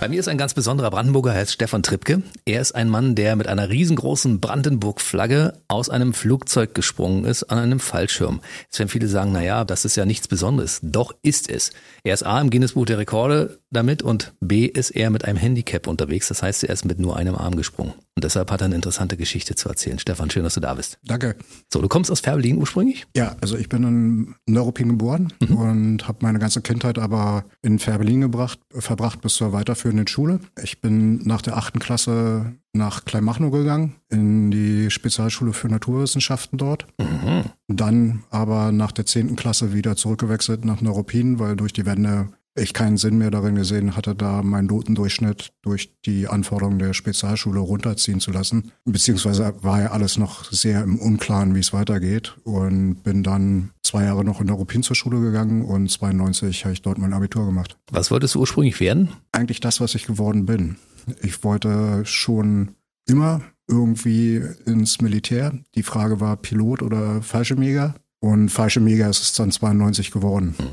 Bei mir ist ein ganz besonderer Brandenburger, er heißt Stefan Trippke. Er ist ein Mann, der mit einer riesengroßen Brandenburg-Flagge aus einem Flugzeug gesprungen ist an einem Fallschirm. Jetzt werden viele sagen, na ja, das ist ja nichts Besonderes. Doch ist es. Er ist A im Guinness-Buch der Rekorde damit und B ist er mit einem Handicap unterwegs. Das heißt, er ist mit nur einem Arm gesprungen. Und deshalb hat er eine interessante Geschichte zu erzählen. Stefan, schön, dass du da bist. Danke. So, du kommst aus Färbelin ursprünglich? Ja, also ich bin in Neuruppin geboren mhm. und habe meine ganze Kindheit aber in Färbelin gebracht, verbracht bis zur weiterführenden Schule. Ich bin nach der achten Klasse nach Kleinmachnow gegangen, in die Spezialschule für Naturwissenschaften dort. Mhm. Dann aber nach der zehnten Klasse wieder zurückgewechselt nach Neuruppin, weil durch die Wende ich keinen Sinn mehr darin gesehen hatte, da meinen Notendurchschnitt durch die Anforderungen der Spezialschule runterziehen zu lassen. Beziehungsweise war ja alles noch sehr im Unklaren, wie es weitergeht und bin dann zwei Jahre noch in der Ruppin zur Schule gegangen und 92 habe ich dort mein Abitur gemacht. Was wolltest du ursprünglich werden? Eigentlich das, was ich geworden bin. Ich wollte schon immer irgendwie ins Militär. Die Frage war Pilot oder Fallschirmjäger. Und falsche Mega ist es dann 92 geworden. Mhm.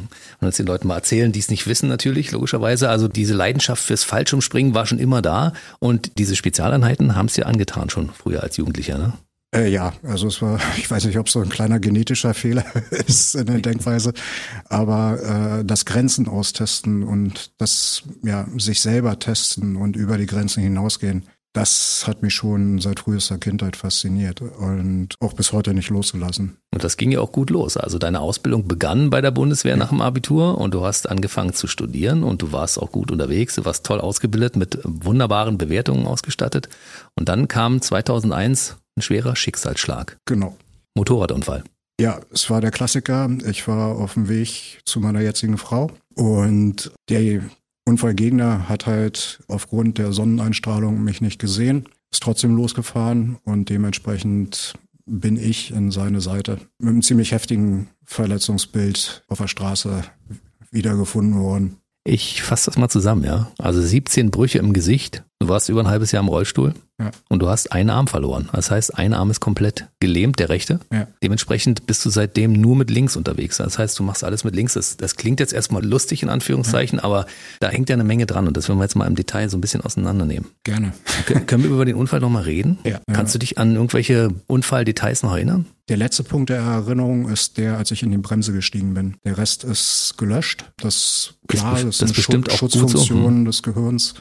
Und jetzt den Leuten mal erzählen, die es nicht wissen natürlich, logischerweise. Also diese Leidenschaft fürs Fallschirmspringen war schon immer da. Und diese Spezialeinheiten haben es dir angetan schon früher als Jugendlicher, ne? Äh, ja, also es war, ich weiß nicht, ob es so ein kleiner genetischer Fehler ist in der Denkweise, aber äh, das Grenzen austesten und das ja sich selber testen und über die Grenzen hinausgehen, das hat mich schon seit frühester Kindheit fasziniert und auch bis heute nicht losgelassen. Und das ging ja auch gut los. Also deine Ausbildung begann bei der Bundeswehr ja. nach dem Abitur und du hast angefangen zu studieren und du warst auch gut unterwegs, du warst toll ausgebildet, mit wunderbaren Bewertungen ausgestattet. Und dann kam 2001 ein schwerer Schicksalsschlag. Genau. Motorradunfall. Ja, es war der Klassiker. Ich war auf dem Weg zu meiner jetzigen Frau und der Unfallgegner hat halt aufgrund der Sonneneinstrahlung mich nicht gesehen, ist trotzdem losgefahren und dementsprechend bin ich in seine Seite mit einem ziemlich heftigen Verletzungsbild auf der Straße wiedergefunden worden. Ich fasse das mal zusammen, ja. Also 17 Brüche im Gesicht. Du warst über ein halbes Jahr im Rollstuhl ja. und du hast einen Arm verloren. Das heißt, ein Arm ist komplett gelähmt, der rechte. Ja. Dementsprechend bist du seitdem nur mit links unterwegs. Das heißt, du machst alles mit links. Das, das klingt jetzt erstmal lustig in Anführungszeichen, ja. aber da hängt ja eine Menge dran und das werden wir jetzt mal im Detail so ein bisschen auseinandernehmen. Gerne. Können wir über den Unfall nochmal reden? Ja. Kannst du dich an irgendwelche Unfalldetails noch erinnern? Der letzte Punkt der Erinnerung ist der, als ich in die Bremse gestiegen bin. Der Rest ist gelöscht. Das klar, das, ist das eine bestimmt Schutz, Schutzfunktion so. Hm. des Gehirns,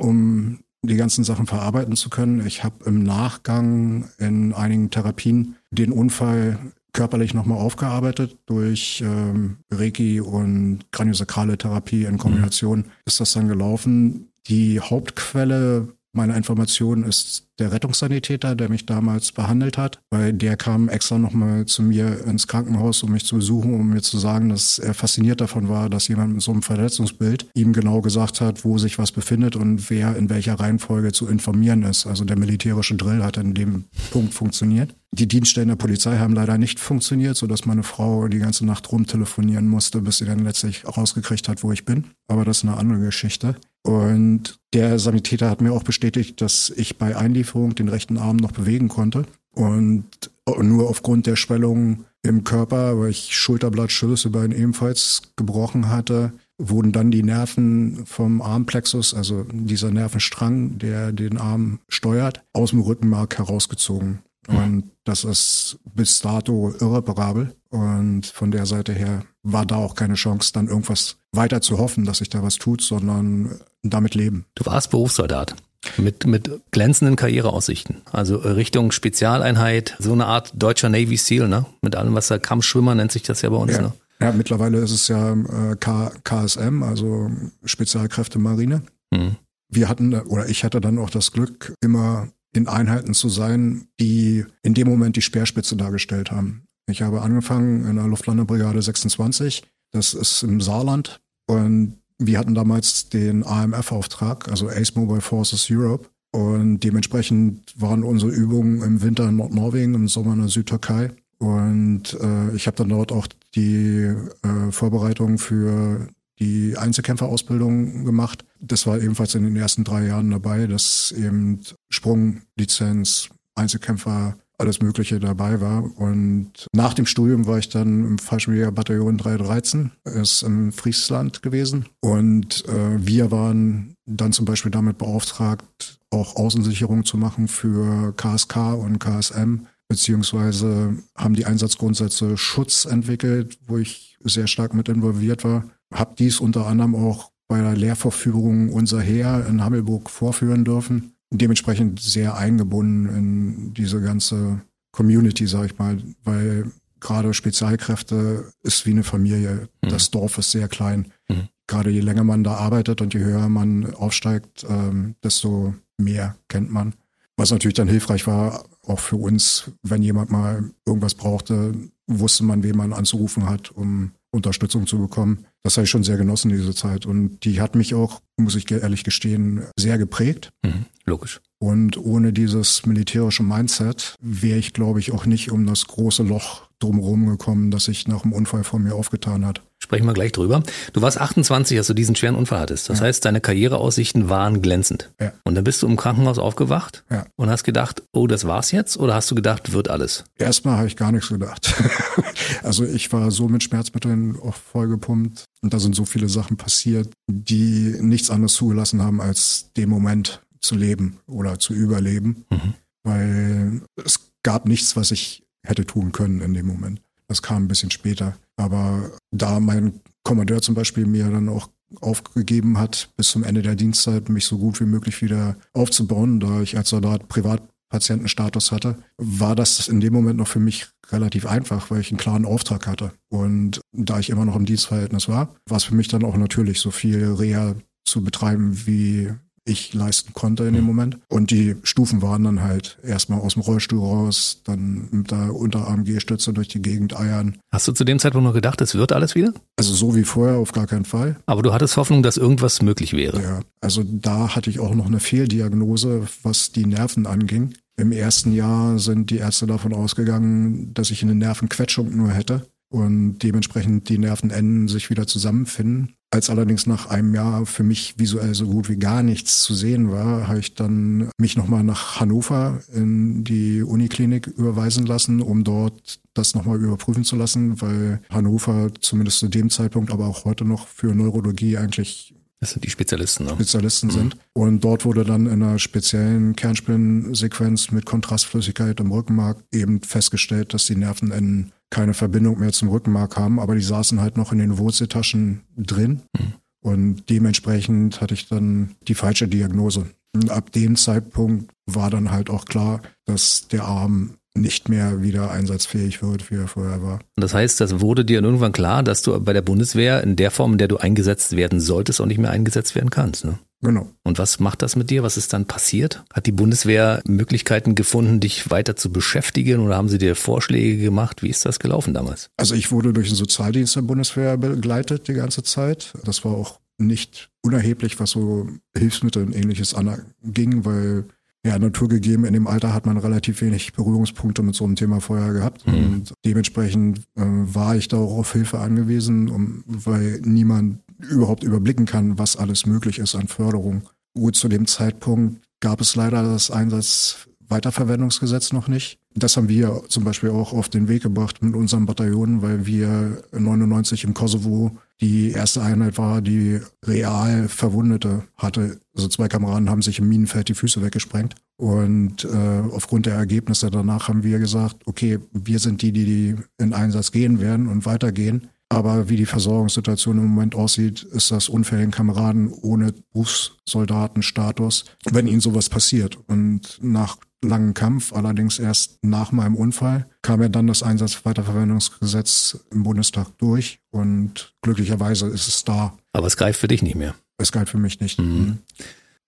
um die ganzen Sachen verarbeiten zu können. Ich habe im Nachgang in einigen Therapien den Unfall körperlich nochmal aufgearbeitet durch ähm, Reiki und kraniosakrale Therapie in Kombination mhm. ist das dann gelaufen. Die Hauptquelle meiner Information ist der Rettungssanitäter, der mich damals behandelt hat, weil der kam extra nochmal zu mir ins Krankenhaus, um mich zu besuchen, um mir zu sagen, dass er fasziniert davon war, dass jemand mit so einem Verletzungsbild ihm genau gesagt hat, wo sich was befindet und wer in welcher Reihenfolge zu informieren ist. Also der militärische Drill hat in dem Punkt funktioniert. Die Dienststellen der Polizei haben leider nicht funktioniert, sodass meine Frau die ganze Nacht rumtelefonieren musste, bis sie dann letztlich rausgekriegt hat, wo ich bin. Aber das ist eine andere Geschichte. Und der Sanitäter hat mir auch bestätigt, dass ich bei Einlieferung den rechten Arm noch bewegen konnte. Und nur aufgrund der Schwellung im Körper, weil ich Schulterblattschulterbein ebenfalls gebrochen hatte, wurden dann die Nerven vom Armplexus, also dieser Nervenstrang, der den Arm steuert, aus dem Rückenmark herausgezogen. Und das ist bis dato irreparabel. Und von der Seite her war da auch keine Chance, dann irgendwas weiter zu hoffen, dass sich da was tut, sondern damit leben. Du warst Berufssoldat. Mit, mit glänzenden Karriereaussichten. Also Richtung Spezialeinheit, so eine Art deutscher Navy SEAL, ne? Mit allem, was da Kampfschwimmer nennt sich das ja bei uns, ja. ne? Ja, mittlerweile ist es ja äh, K KSM, also Spezialkräfte Marine. Mhm. Wir hatten, oder ich hatte dann auch das Glück, immer in Einheiten zu sein, die in dem Moment die Speerspitze dargestellt haben. Ich habe angefangen in der Luftlandebrigade 26, das ist im Saarland. Und wir hatten damals den AMF-Auftrag, also Ace Mobile Forces Europe. Und dementsprechend waren unsere Übungen im Winter in Nordnorwegen, im Sommer in der Südtürkei. Und äh, ich habe dann dort auch die äh, Vorbereitung für die Einzelkämpferausbildung gemacht. Das war ebenfalls in den ersten drei Jahren dabei, dass eben Sprunglizenz, Einzelkämpfer alles Mögliche dabei war. Und nach dem Studium war ich dann im Fallschirmjägerbataillon 313, ist im Friesland gewesen. Und äh, wir waren dann zum Beispiel damit beauftragt, auch Außensicherung zu machen für KSK und KSM, beziehungsweise haben die Einsatzgrundsätze Schutz entwickelt, wo ich sehr stark mit involviert war. Hab dies unter anderem auch bei der Lehrverführung unser Heer in Hammelburg vorführen dürfen dementsprechend sehr eingebunden in diese ganze Community, sag ich mal, weil gerade Spezialkräfte ist wie eine Familie. Mhm. Das Dorf ist sehr klein. Mhm. Gerade je länger man da arbeitet und je höher man aufsteigt, ähm, desto mehr kennt man. Was natürlich dann hilfreich war, auch für uns, wenn jemand mal irgendwas brauchte, wusste man, wen man anzurufen hat, um Unterstützung zu bekommen. Das habe ich schon sehr genossen, diese Zeit. Und die hat mich auch, muss ich ehrlich gestehen, sehr geprägt. Mhm, logisch. Und ohne dieses militärische Mindset wäre ich, glaube ich, auch nicht um das große Loch drumherum gekommen, das sich nach dem Unfall vor mir aufgetan hat. Sprechen wir gleich drüber. Du warst 28, als du diesen schweren Unfall hattest. Das ja. heißt, deine Karriereaussichten waren glänzend. Ja. Und dann bist du im Krankenhaus aufgewacht ja. und hast gedacht, oh, das war's jetzt? Oder hast du gedacht, wird alles? Erstmal habe ich gar nichts gedacht. also ich war so mit Schmerzmitteln auch vollgepumpt und da sind so viele Sachen passiert, die nichts anderes zugelassen haben, als den Moment zu leben oder zu überleben. Mhm. Weil es gab nichts, was ich hätte tun können in dem Moment. Das kam ein bisschen später. Aber da mein Kommandeur zum Beispiel mir dann auch aufgegeben hat, bis zum Ende der Dienstzeit mich so gut wie möglich wieder aufzubauen, da ich als Soldat Privatpatientenstatus hatte, war das in dem Moment noch für mich relativ einfach, weil ich einen klaren Auftrag hatte. Und da ich immer noch im Dienstverhältnis war, war es für mich dann auch natürlich, so viel Reha zu betreiben, wie ich leisten konnte in dem Moment. Und die Stufen waren dann halt erstmal aus dem Rollstuhl raus, dann mit der Unterarm-Gehstütze durch die Gegend eiern. Hast du zu dem Zeitpunkt noch gedacht, es wird alles wieder? Also so wie vorher auf gar keinen Fall. Aber du hattest Hoffnung, dass irgendwas möglich wäre. Ja, also da hatte ich auch noch eine Fehldiagnose, was die Nerven anging. Im ersten Jahr sind die Ärzte davon ausgegangen, dass ich eine Nervenquetschung nur hätte und dementsprechend die Nervenenden sich wieder zusammenfinden. Als allerdings nach einem Jahr für mich visuell so gut wie gar nichts zu sehen war, habe ich dann mich nochmal nach Hannover in die Uniklinik überweisen lassen, um dort das nochmal überprüfen zu lassen, weil Hannover zumindest zu dem Zeitpunkt, aber auch heute noch für Neurologie eigentlich das sind die Spezialisten. Ne? Spezialisten mhm. sind. Und dort wurde dann in einer speziellen Kernspinsequenz mit Kontrastflüssigkeit im Rückenmark eben festgestellt, dass die Nervenenden keine Verbindung mehr zum Rückenmark haben, aber die saßen halt noch in den Wurzeltaschen drin. Mhm. Und dementsprechend hatte ich dann die falsche Diagnose. Und ab dem Zeitpunkt war dann halt auch klar, dass der Arm nicht mehr wieder einsatzfähig wird, wie er vorher war. Das heißt, das wurde dir irgendwann klar, dass du bei der Bundeswehr in der Form, in der du eingesetzt werden solltest, auch nicht mehr eingesetzt werden kannst. Ne? Genau. Und was macht das mit dir? Was ist dann passiert? Hat die Bundeswehr Möglichkeiten gefunden, dich weiter zu beschäftigen oder haben sie dir Vorschläge gemacht? Wie ist das gelaufen damals? Also ich wurde durch den Sozialdienst der Bundeswehr begleitet die ganze Zeit. Das war auch nicht unerheblich, was so Hilfsmittel und ähnliches anging, weil ja, naturgegeben, in dem Alter hat man relativ wenig Berührungspunkte mit so einem Thema vorher gehabt. Mhm. Und dementsprechend äh, war ich da auch auf Hilfe angewiesen, um, weil niemand überhaupt überblicken kann, was alles möglich ist an Förderung. Gut, zu dem Zeitpunkt gab es leider das Einsatz-Weiterverwendungsgesetz noch nicht. Das haben wir zum Beispiel auch auf den Weg gebracht mit unserem Bataillon, weil wir 99 im Kosovo die erste Einheit war, die real Verwundete hatte. Also zwei Kameraden haben sich im Minenfeld die Füße weggesprengt. Und äh, aufgrund der Ergebnisse danach haben wir gesagt, okay, wir sind die, die in Einsatz gehen werden und weitergehen. Aber wie die Versorgungssituation im Moment aussieht, ist das unfälligen Kameraden ohne Berufssoldatenstatus, wenn ihnen sowas passiert. Und nach langen Kampf, allerdings erst nach meinem Unfall, kam ja dann das Einsatzweiterverwendungsgesetz im Bundestag durch und glücklicherweise ist es da. Aber es greift für dich nicht mehr. Es greift für mich nicht. Mhm.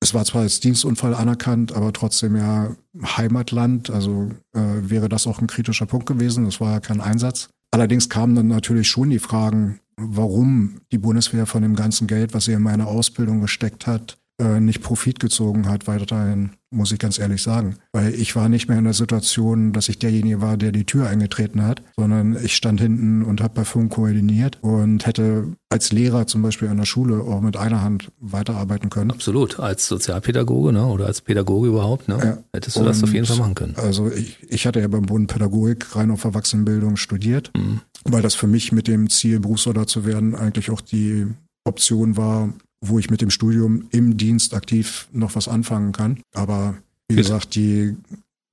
Es war zwar als Dienstunfall anerkannt, aber trotzdem ja Heimatland, also äh, wäre das auch ein kritischer Punkt gewesen. Es war ja kein Einsatz. Allerdings kamen dann natürlich schon die Fragen, warum die Bundeswehr von dem ganzen Geld, was sie in meine Ausbildung gesteckt hat, äh, nicht Profit gezogen hat, weiterhin, muss ich ganz ehrlich sagen. Weil ich war nicht mehr in der Situation, dass ich derjenige war, der die Tür eingetreten hat, sondern ich stand hinten und habe bei Funk koordiniert und hätte als Lehrer zum Beispiel an der Schule auch mit einer Hand weiterarbeiten können. Absolut, als Sozialpädagoge ne? oder als Pädagoge überhaupt, ne? Ja. hättest du und das auf jeden Fall machen können. Also ich, ich hatte ja beim Bund Pädagogik rein auf Erwachsenenbildung studiert, mhm. weil das für mich mit dem Ziel, Berufssoldat zu werden, eigentlich auch die Option war, wo ich mit dem Studium im Dienst aktiv noch was anfangen kann. Aber wie gesagt, die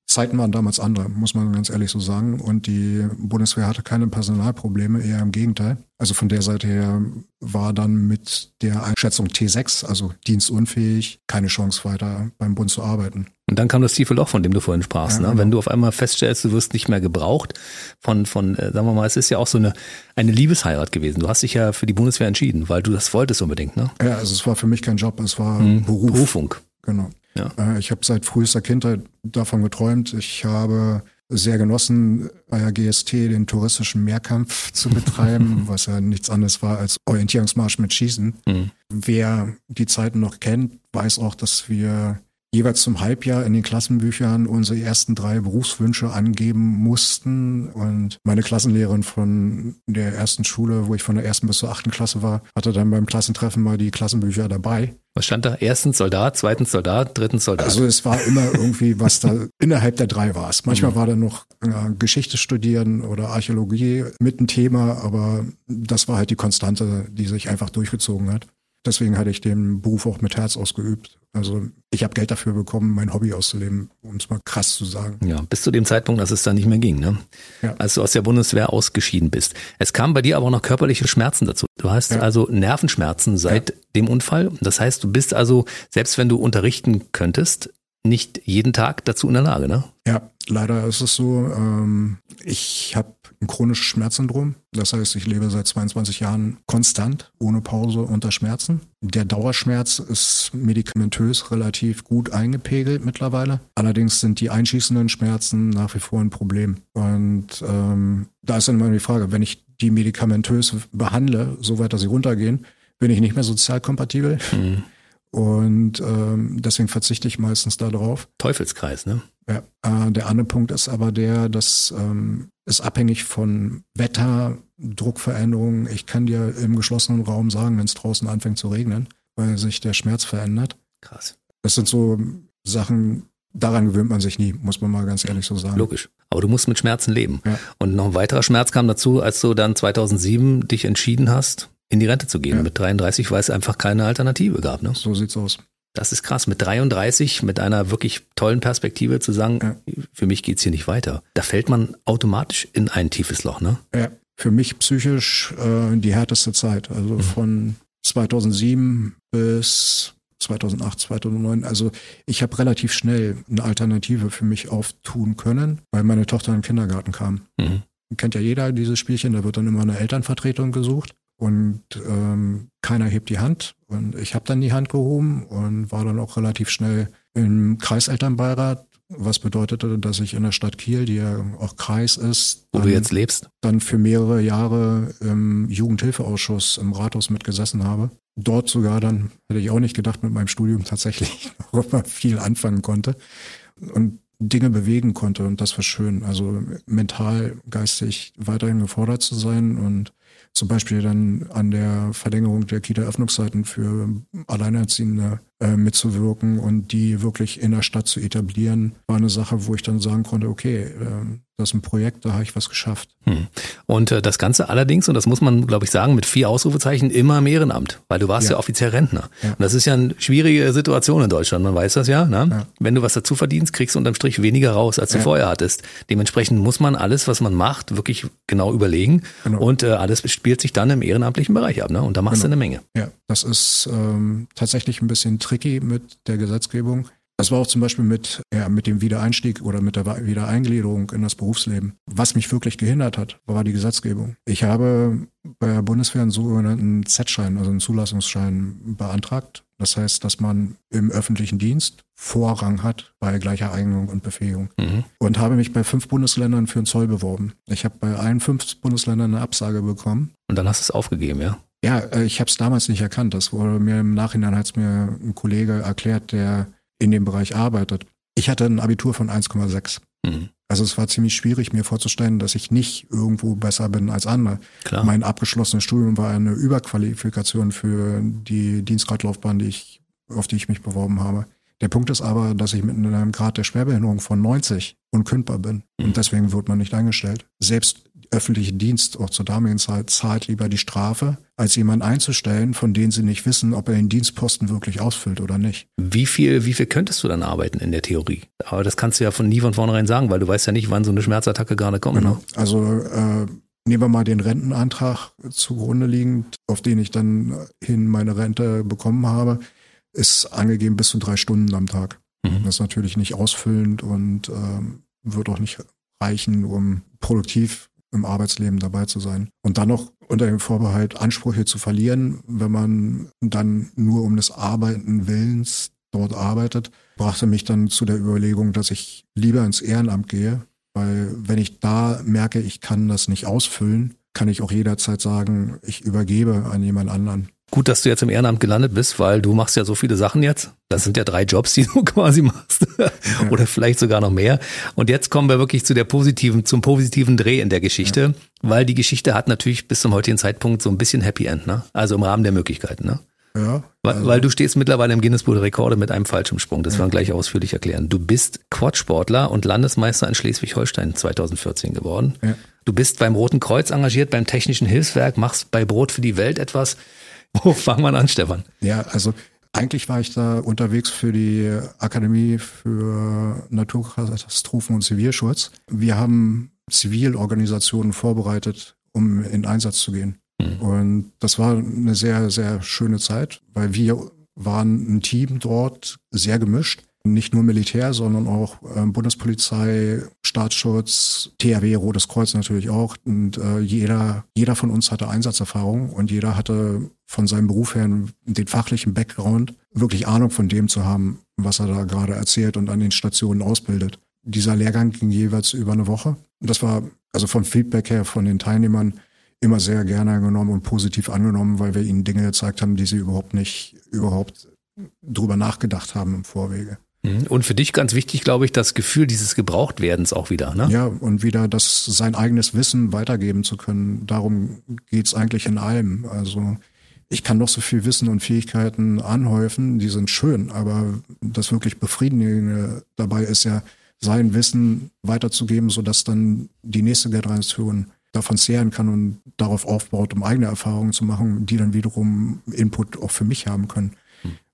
Zeiten waren damals andere, muss man ganz ehrlich so sagen. Und die Bundeswehr hatte keine Personalprobleme, eher im Gegenteil. Also von der Seite her war dann mit der Einschätzung T6, also dienstunfähig, keine Chance weiter beim Bund zu arbeiten. Und dann kam das tiefe Loch, von dem du vorhin sprachst. Ja, ne? Genau. Wenn du auf einmal feststellst, du wirst nicht mehr gebraucht von, von, äh, sagen wir mal, es ist ja auch so eine, eine Liebesheirat gewesen. Du hast dich ja für die Bundeswehr entschieden, weil du das wolltest unbedingt, ne? Ja, also es war für mich kein Job, es war hm, Beruf. Berufung. Genau. Ja. Äh, ich habe seit frühester Kindheit davon geträumt. Ich habe sehr genossen, bei der GST den touristischen Mehrkampf zu betreiben, was ja nichts anderes war als Orientierungsmarsch mit Schießen. Mhm. Wer die Zeiten noch kennt, weiß auch, dass wir jeweils zum Halbjahr in den Klassenbüchern unsere ersten drei Berufswünsche angeben mussten. Und meine Klassenlehrerin von der ersten Schule, wo ich von der ersten bis zur achten Klasse war, hatte dann beim Klassentreffen mal die Klassenbücher dabei. Was stand da? Erstens Soldat, zweitens Soldat, drittens Soldat. Also es war immer irgendwie, was da innerhalb der drei war es. Manchmal mhm. war da noch äh, Geschichte studieren oder Archäologie mit ein Thema, aber das war halt die Konstante, die sich einfach durchgezogen hat. Deswegen hatte ich den Beruf auch mit Herz ausgeübt. Also ich habe Geld dafür bekommen, mein Hobby auszuleben, um es mal krass zu sagen. Ja, bis zu dem Zeitpunkt, dass es dann nicht mehr ging, ne? Ja. Als du aus der Bundeswehr ausgeschieden bist. Es kamen bei dir aber auch noch körperliche Schmerzen dazu. Du hast ja. also Nervenschmerzen seit ja. dem Unfall. Das heißt, du bist also, selbst wenn du unterrichten könntest, nicht jeden Tag dazu in der Lage, ne? Ja, leider ist es so. Ähm, ich habe ein chronisches Schmerzsyndrom. Das heißt, ich lebe seit 22 Jahren konstant, ohne Pause unter Schmerzen. Der Dauerschmerz ist medikamentös relativ gut eingepegelt mittlerweile. Allerdings sind die einschießenden Schmerzen nach wie vor ein Problem. Und ähm, da ist dann immer die Frage, wenn ich die medikamentös behandle, soweit dass sie runtergehen, bin ich nicht mehr sozial kompatibel. Mhm. Und ähm, deswegen verzichte ich meistens darauf. Teufelskreis, ne? Ja. Äh, der andere Punkt ist aber der, dass ähm, ist abhängig von Wetter, Druckveränderungen. Ich kann dir im geschlossenen Raum sagen, wenn es draußen anfängt zu regnen, weil sich der Schmerz verändert. Krass. Das sind so Sachen, daran gewöhnt man sich nie, muss man mal ganz ehrlich so sagen. Logisch. Aber du musst mit Schmerzen leben. Ja. Und noch ein weiterer Schmerz kam dazu, als du dann 2007 dich entschieden hast, in die Rente zu gehen ja. mit 33, weil es einfach keine Alternative gab. Ne? So sieht's aus. Das ist krass, mit 33, mit einer wirklich tollen Perspektive zu sagen, ja. für mich geht's hier nicht weiter. Da fällt man automatisch in ein tiefes Loch, ne? Ja, für mich psychisch äh, die härteste Zeit. Also mhm. von 2007 bis 2008, 2009. Also ich habe relativ schnell eine Alternative für mich auftun können, weil meine Tochter in den Kindergarten kam. Mhm. Kennt ja jeder dieses Spielchen, da wird dann immer eine Elternvertretung gesucht und ähm, keiner hebt die Hand. Und ich habe dann die Hand gehoben und war dann auch relativ schnell im Kreiselternbeirat, was bedeutete, dass ich in der Stadt Kiel, die ja auch Kreis ist, wo du jetzt lebst, dann für mehrere Jahre im Jugendhilfeausschuss im Rathaus mitgesessen habe. Dort sogar dann, hätte ich auch nicht gedacht, mit meinem Studium tatsächlich noch mal viel anfangen konnte und Dinge bewegen konnte. Und das war schön. Also mental, geistig weiterhin gefordert zu sein und zum Beispiel dann an der Verlängerung der Kita-Öffnungszeiten für Alleinerziehende äh, mitzuwirken und die wirklich in der Stadt zu etablieren, war eine Sache, wo ich dann sagen konnte, okay, äh, das ist ein Projekt, da habe ich was geschafft. Hm. Und äh, das Ganze allerdings, und das muss man, glaube ich, sagen, mit vier Ausrufezeichen immer im Ehrenamt, weil du warst ja, ja offiziell Rentner. Ja. Und das ist ja eine schwierige Situation in Deutschland, man weiß das ja. Ne? ja. Wenn du was dazu verdienst, kriegst du unterm Strich weniger raus, als du vorher hattest. Dementsprechend muss man alles, was man macht, wirklich genau überlegen. Genau. Und äh, alles spielt sich dann im ehrenamtlichen Bereich ab. Ne? Und da machst genau. du eine Menge. Ja, das ist ähm, tatsächlich ein bisschen tricky mit der Gesetzgebung. Das war auch zum Beispiel mit, ja, mit dem Wiedereinstieg oder mit der Wiedereingliederung in das Berufsleben. Was mich wirklich gehindert hat, war die Gesetzgebung. Ich habe bei der Bundeswehr einen sogenannten Z-Schein, also einen Zulassungsschein beantragt. Das heißt, dass man im öffentlichen Dienst Vorrang hat bei gleicher Eignung und Befähigung. Mhm. Und habe mich bei fünf Bundesländern für einen Zoll beworben. Ich habe bei allen fünf Bundesländern eine Absage bekommen. Und dann hast du es aufgegeben, ja? Ja, äh, ich habe es damals nicht erkannt. Das wurde mir im Nachhinein hat es mir ein Kollege erklärt, der in dem Bereich arbeitet. Ich hatte ein Abitur von 1,6. Mhm. Also es war ziemlich schwierig, mir vorzustellen, dass ich nicht irgendwo besser bin als andere. Klar. Mein abgeschlossenes Studium war eine Überqualifikation für die Dienstgradlaufbahn, die ich, auf die ich mich beworben habe. Der Punkt ist aber, dass ich mit einem Grad der Schwerbehinderung von 90 unkündbar bin. Mhm. Und deswegen wird man nicht eingestellt. Selbst öffentliche Dienst auch zur damaligen Zeit zahlt lieber die Strafe, als jemanden einzustellen, von denen sie nicht wissen, ob er den Dienstposten wirklich ausfüllt oder nicht. Wie viel, wie viel könntest du dann arbeiten in der Theorie? Aber das kannst du ja von nie von vornherein sagen, weil du weißt ja nicht, wann so eine Schmerzattacke gerade kommt. Genau. Ne? Also äh, nehmen wir mal den Rentenantrag zugrunde liegend, auf den ich dann hin meine Rente bekommen habe, ist angegeben bis zu drei Stunden am Tag. Mhm. Das ist natürlich nicht ausfüllend und ähm, wird auch nicht reichen, um produktiv im Arbeitsleben dabei zu sein. Und dann noch unter dem Vorbehalt, Ansprüche zu verlieren, wenn man dann nur um des Arbeiten Willens dort arbeitet, brachte mich dann zu der Überlegung, dass ich lieber ins Ehrenamt gehe, weil wenn ich da merke, ich kann das nicht ausfüllen, kann ich auch jederzeit sagen, ich übergebe an jemand anderen. Gut, dass du jetzt im Ehrenamt gelandet bist, weil du machst ja so viele Sachen jetzt. Das sind ja drei Jobs, die du quasi machst. Oder vielleicht sogar noch mehr. Und jetzt kommen wir wirklich zu der positiven, zum positiven Dreh in der Geschichte, ja. weil die Geschichte hat natürlich bis zum heutigen Zeitpunkt so ein bisschen Happy End, ne? Also im Rahmen der Möglichkeiten, ne? Ja. Also. Weil, weil, du stehst mittlerweile im Guinness Buch der Rekorde mit einem Fallschirmsprung. Das ja. werden wir gleich ausführlich erklären. Du bist Quadsportler und Landesmeister in Schleswig-Holstein 2014 geworden. Ja. Du bist beim Roten Kreuz engagiert, beim Technischen Hilfswerk, machst bei Brot für die Welt etwas. Wo fangen wir an, Stefan? Ja, also eigentlich war ich da unterwegs für die Akademie für Naturkatastrophen und Zivilschutz. Wir haben Zivilorganisationen vorbereitet, um in Einsatz zu gehen. Mhm. Und das war eine sehr, sehr schöne Zeit, weil wir waren ein Team dort, sehr gemischt nicht nur Militär, sondern auch äh, Bundespolizei, Staatsschutz, THW, Rotes Kreuz natürlich auch. Und äh, jeder, jeder von uns hatte Einsatzerfahrung und jeder hatte von seinem Beruf her den fachlichen Background, wirklich Ahnung von dem zu haben, was er da gerade erzählt und an den Stationen ausbildet. Dieser Lehrgang ging jeweils über eine Woche. Und das war also vom Feedback her von den Teilnehmern immer sehr gerne genommen und positiv angenommen, weil wir ihnen Dinge gezeigt haben, die sie überhaupt nicht, überhaupt drüber nachgedacht haben im Vorwege. Mhm. Und für dich ganz wichtig, glaube ich, das Gefühl dieses Gebrauchtwerdens auch wieder, ne? Ja, und wieder das sein eigenes Wissen weitergeben zu können. Darum geht's eigentlich in allem. Also ich kann noch so viel Wissen und Fähigkeiten anhäufen, die sind schön, aber das wirklich Befriedigende dabei ist ja, sein Wissen weiterzugeben, sodass dann die nächste Generation davon zehren kann und darauf aufbaut, um eigene Erfahrungen zu machen, die dann wiederum Input auch für mich haben können.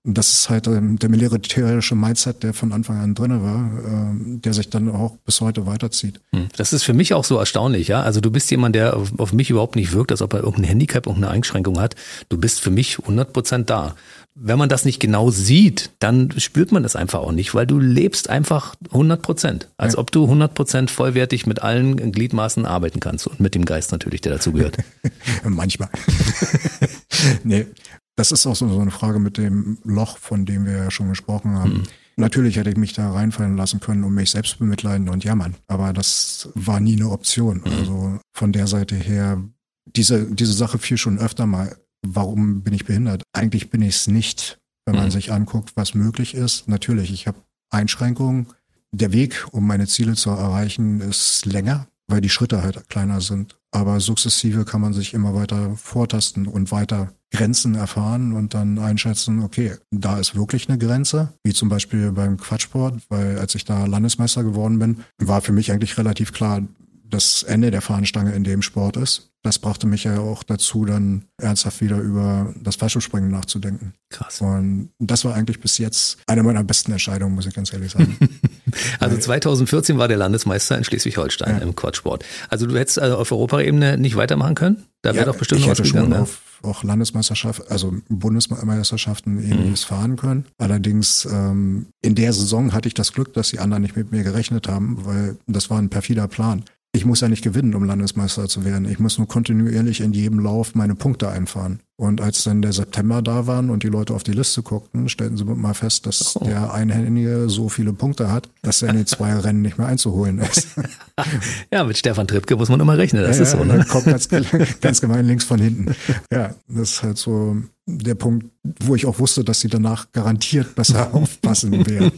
Und das ist halt ähm, der militärische Mindset, der von Anfang an drinne war, äh, der sich dann auch bis heute weiterzieht. Hm. Das ist für mich auch so erstaunlich, ja. Also du bist jemand, der auf, auf mich überhaupt nicht wirkt, als ob er irgendein Handicap, irgendeine Einschränkung hat. Du bist für mich 100 Prozent da. Wenn man das nicht genau sieht, dann spürt man das einfach auch nicht, weil du lebst einfach 100 Prozent. Als ja. ob du 100 Prozent vollwertig mit allen Gliedmaßen arbeiten kannst und mit dem Geist natürlich, der dazugehört. Manchmal. nee, das ist auch so, so eine Frage mit dem Loch, von dem wir ja schon gesprochen haben. Mhm. Natürlich hätte ich mich da reinfallen lassen können und mich selbst bemitleiden und jammern. Aber das war nie eine Option. Mhm. Also von der Seite her, diese, diese Sache fiel schon öfter mal. Warum bin ich behindert? Eigentlich bin ich es nicht, wenn man mhm. sich anguckt, was möglich ist. Natürlich, ich habe Einschränkungen. Der Weg, um meine Ziele zu erreichen, ist länger, weil die Schritte halt kleiner sind. Aber sukzessive kann man sich immer weiter vortasten und weiter Grenzen erfahren und dann einschätzen, okay, da ist wirklich eine Grenze, wie zum Beispiel beim Quatschsport, weil als ich da Landesmeister geworden bin, war für mich eigentlich relativ klar, das Ende der Fahnenstange in dem Sport ist. Das brachte mich ja auch dazu, dann ernsthaft wieder über das Fallschirmspringen nachzudenken. Krass. Und das war eigentlich bis jetzt eine meiner besten Entscheidungen, muss ich ganz ehrlich sagen. also 2014 war der Landesmeister in Schleswig-Holstein ja. im Quatschsport. Also du hättest also auf Europaebene nicht weitermachen können? Da wäre ja, doch bestimmt noch was gegangen. Schon auf auch Landesmeisterschaft, also Bundesmeisterschaften ähnliches mhm. fahren können. Allerdings ähm, in der Saison hatte ich das Glück, dass die anderen nicht mit mir gerechnet haben, weil das war ein perfider Plan. Ich muss ja nicht gewinnen, um Landesmeister zu werden. Ich muss nur kontinuierlich in jedem Lauf meine Punkte einfahren. Und als dann der September da waren und die Leute auf die Liste guckten, stellten sie mal fest, dass oh. der Einhändige so viele Punkte hat, dass er in den zwei Rennen nicht mehr einzuholen ist. ja, mit Stefan Trippke muss man immer rechnen, das ja, ist so. Ne? Kommt ganz, ganz gemein links von hinten. Ja, das ist halt so der Punkt, wo ich auch wusste, dass sie danach garantiert besser aufpassen werden.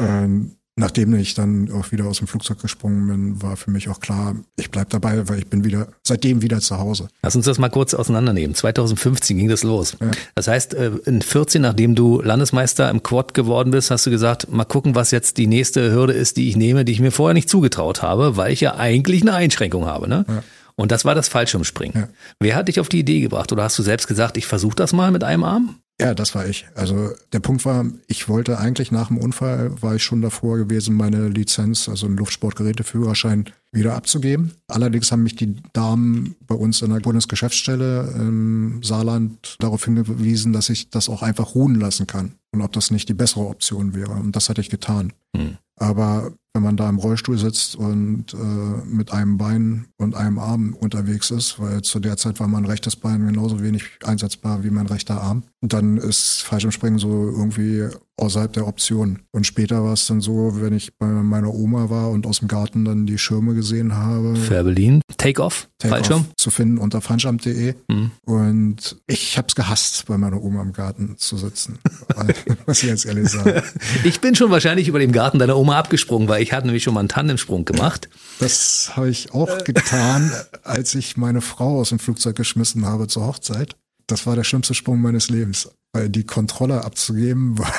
ähm, Nachdem ich dann auch wieder aus dem Flugzeug gesprungen bin, war für mich auch klar, ich bleib dabei, weil ich bin wieder seitdem wieder zu Hause. Lass uns das mal kurz auseinandernehmen. 2015 ging das los. Ja. Das heißt, äh, in 14, nachdem du Landesmeister im Quad geworden bist, hast du gesagt, mal gucken, was jetzt die nächste Hürde ist, die ich nehme, die ich mir vorher nicht zugetraut habe, weil ich ja eigentlich eine Einschränkung habe. Ne? Ja. Und das war das Fallschirmspringen. Ja. Wer hat dich auf die Idee gebracht? Oder hast du selbst gesagt, ich versuche das mal mit einem Arm? Ja, das war ich. Also der Punkt war, ich wollte eigentlich nach dem Unfall, war ich schon davor gewesen, meine Lizenz, also im Luftsportgeräteführerschein, wieder abzugeben. Allerdings haben mich die Damen bei uns in der Bundesgeschäftsstelle im Saarland darauf hingewiesen, dass ich das auch einfach ruhen lassen kann und ob das nicht die bessere Option wäre. Und das hatte ich getan. Hm. Aber wenn man da im Rollstuhl sitzt und äh, mit einem Bein und einem Arm unterwegs ist, weil zu der Zeit war mein rechtes Bein genauso wenig einsetzbar wie mein rechter Arm, dann ist Fallschirmspringen so irgendwie außerhalb der Option. Und später war es dann so, wenn ich bei meiner Oma war und aus dem Garten dann die Schirme gesehen habe. Berlin. Take-off, Take Fallschirm. zu finden unter fallschirm.de. Mhm. Und ich habe es gehasst, bei meiner Oma im Garten zu sitzen. muss ich jetzt ehrlich sagen. Ich bin schon wahrscheinlich über dem Garten deiner Oma abgesprungen, weil ich hatte nämlich schon mal einen Tandemsprung gemacht. Das habe ich auch getan, als ich meine Frau aus dem Flugzeug geschmissen habe zur Hochzeit. Das war der schlimmste Sprung meines Lebens weil die Kontrolle abzugeben war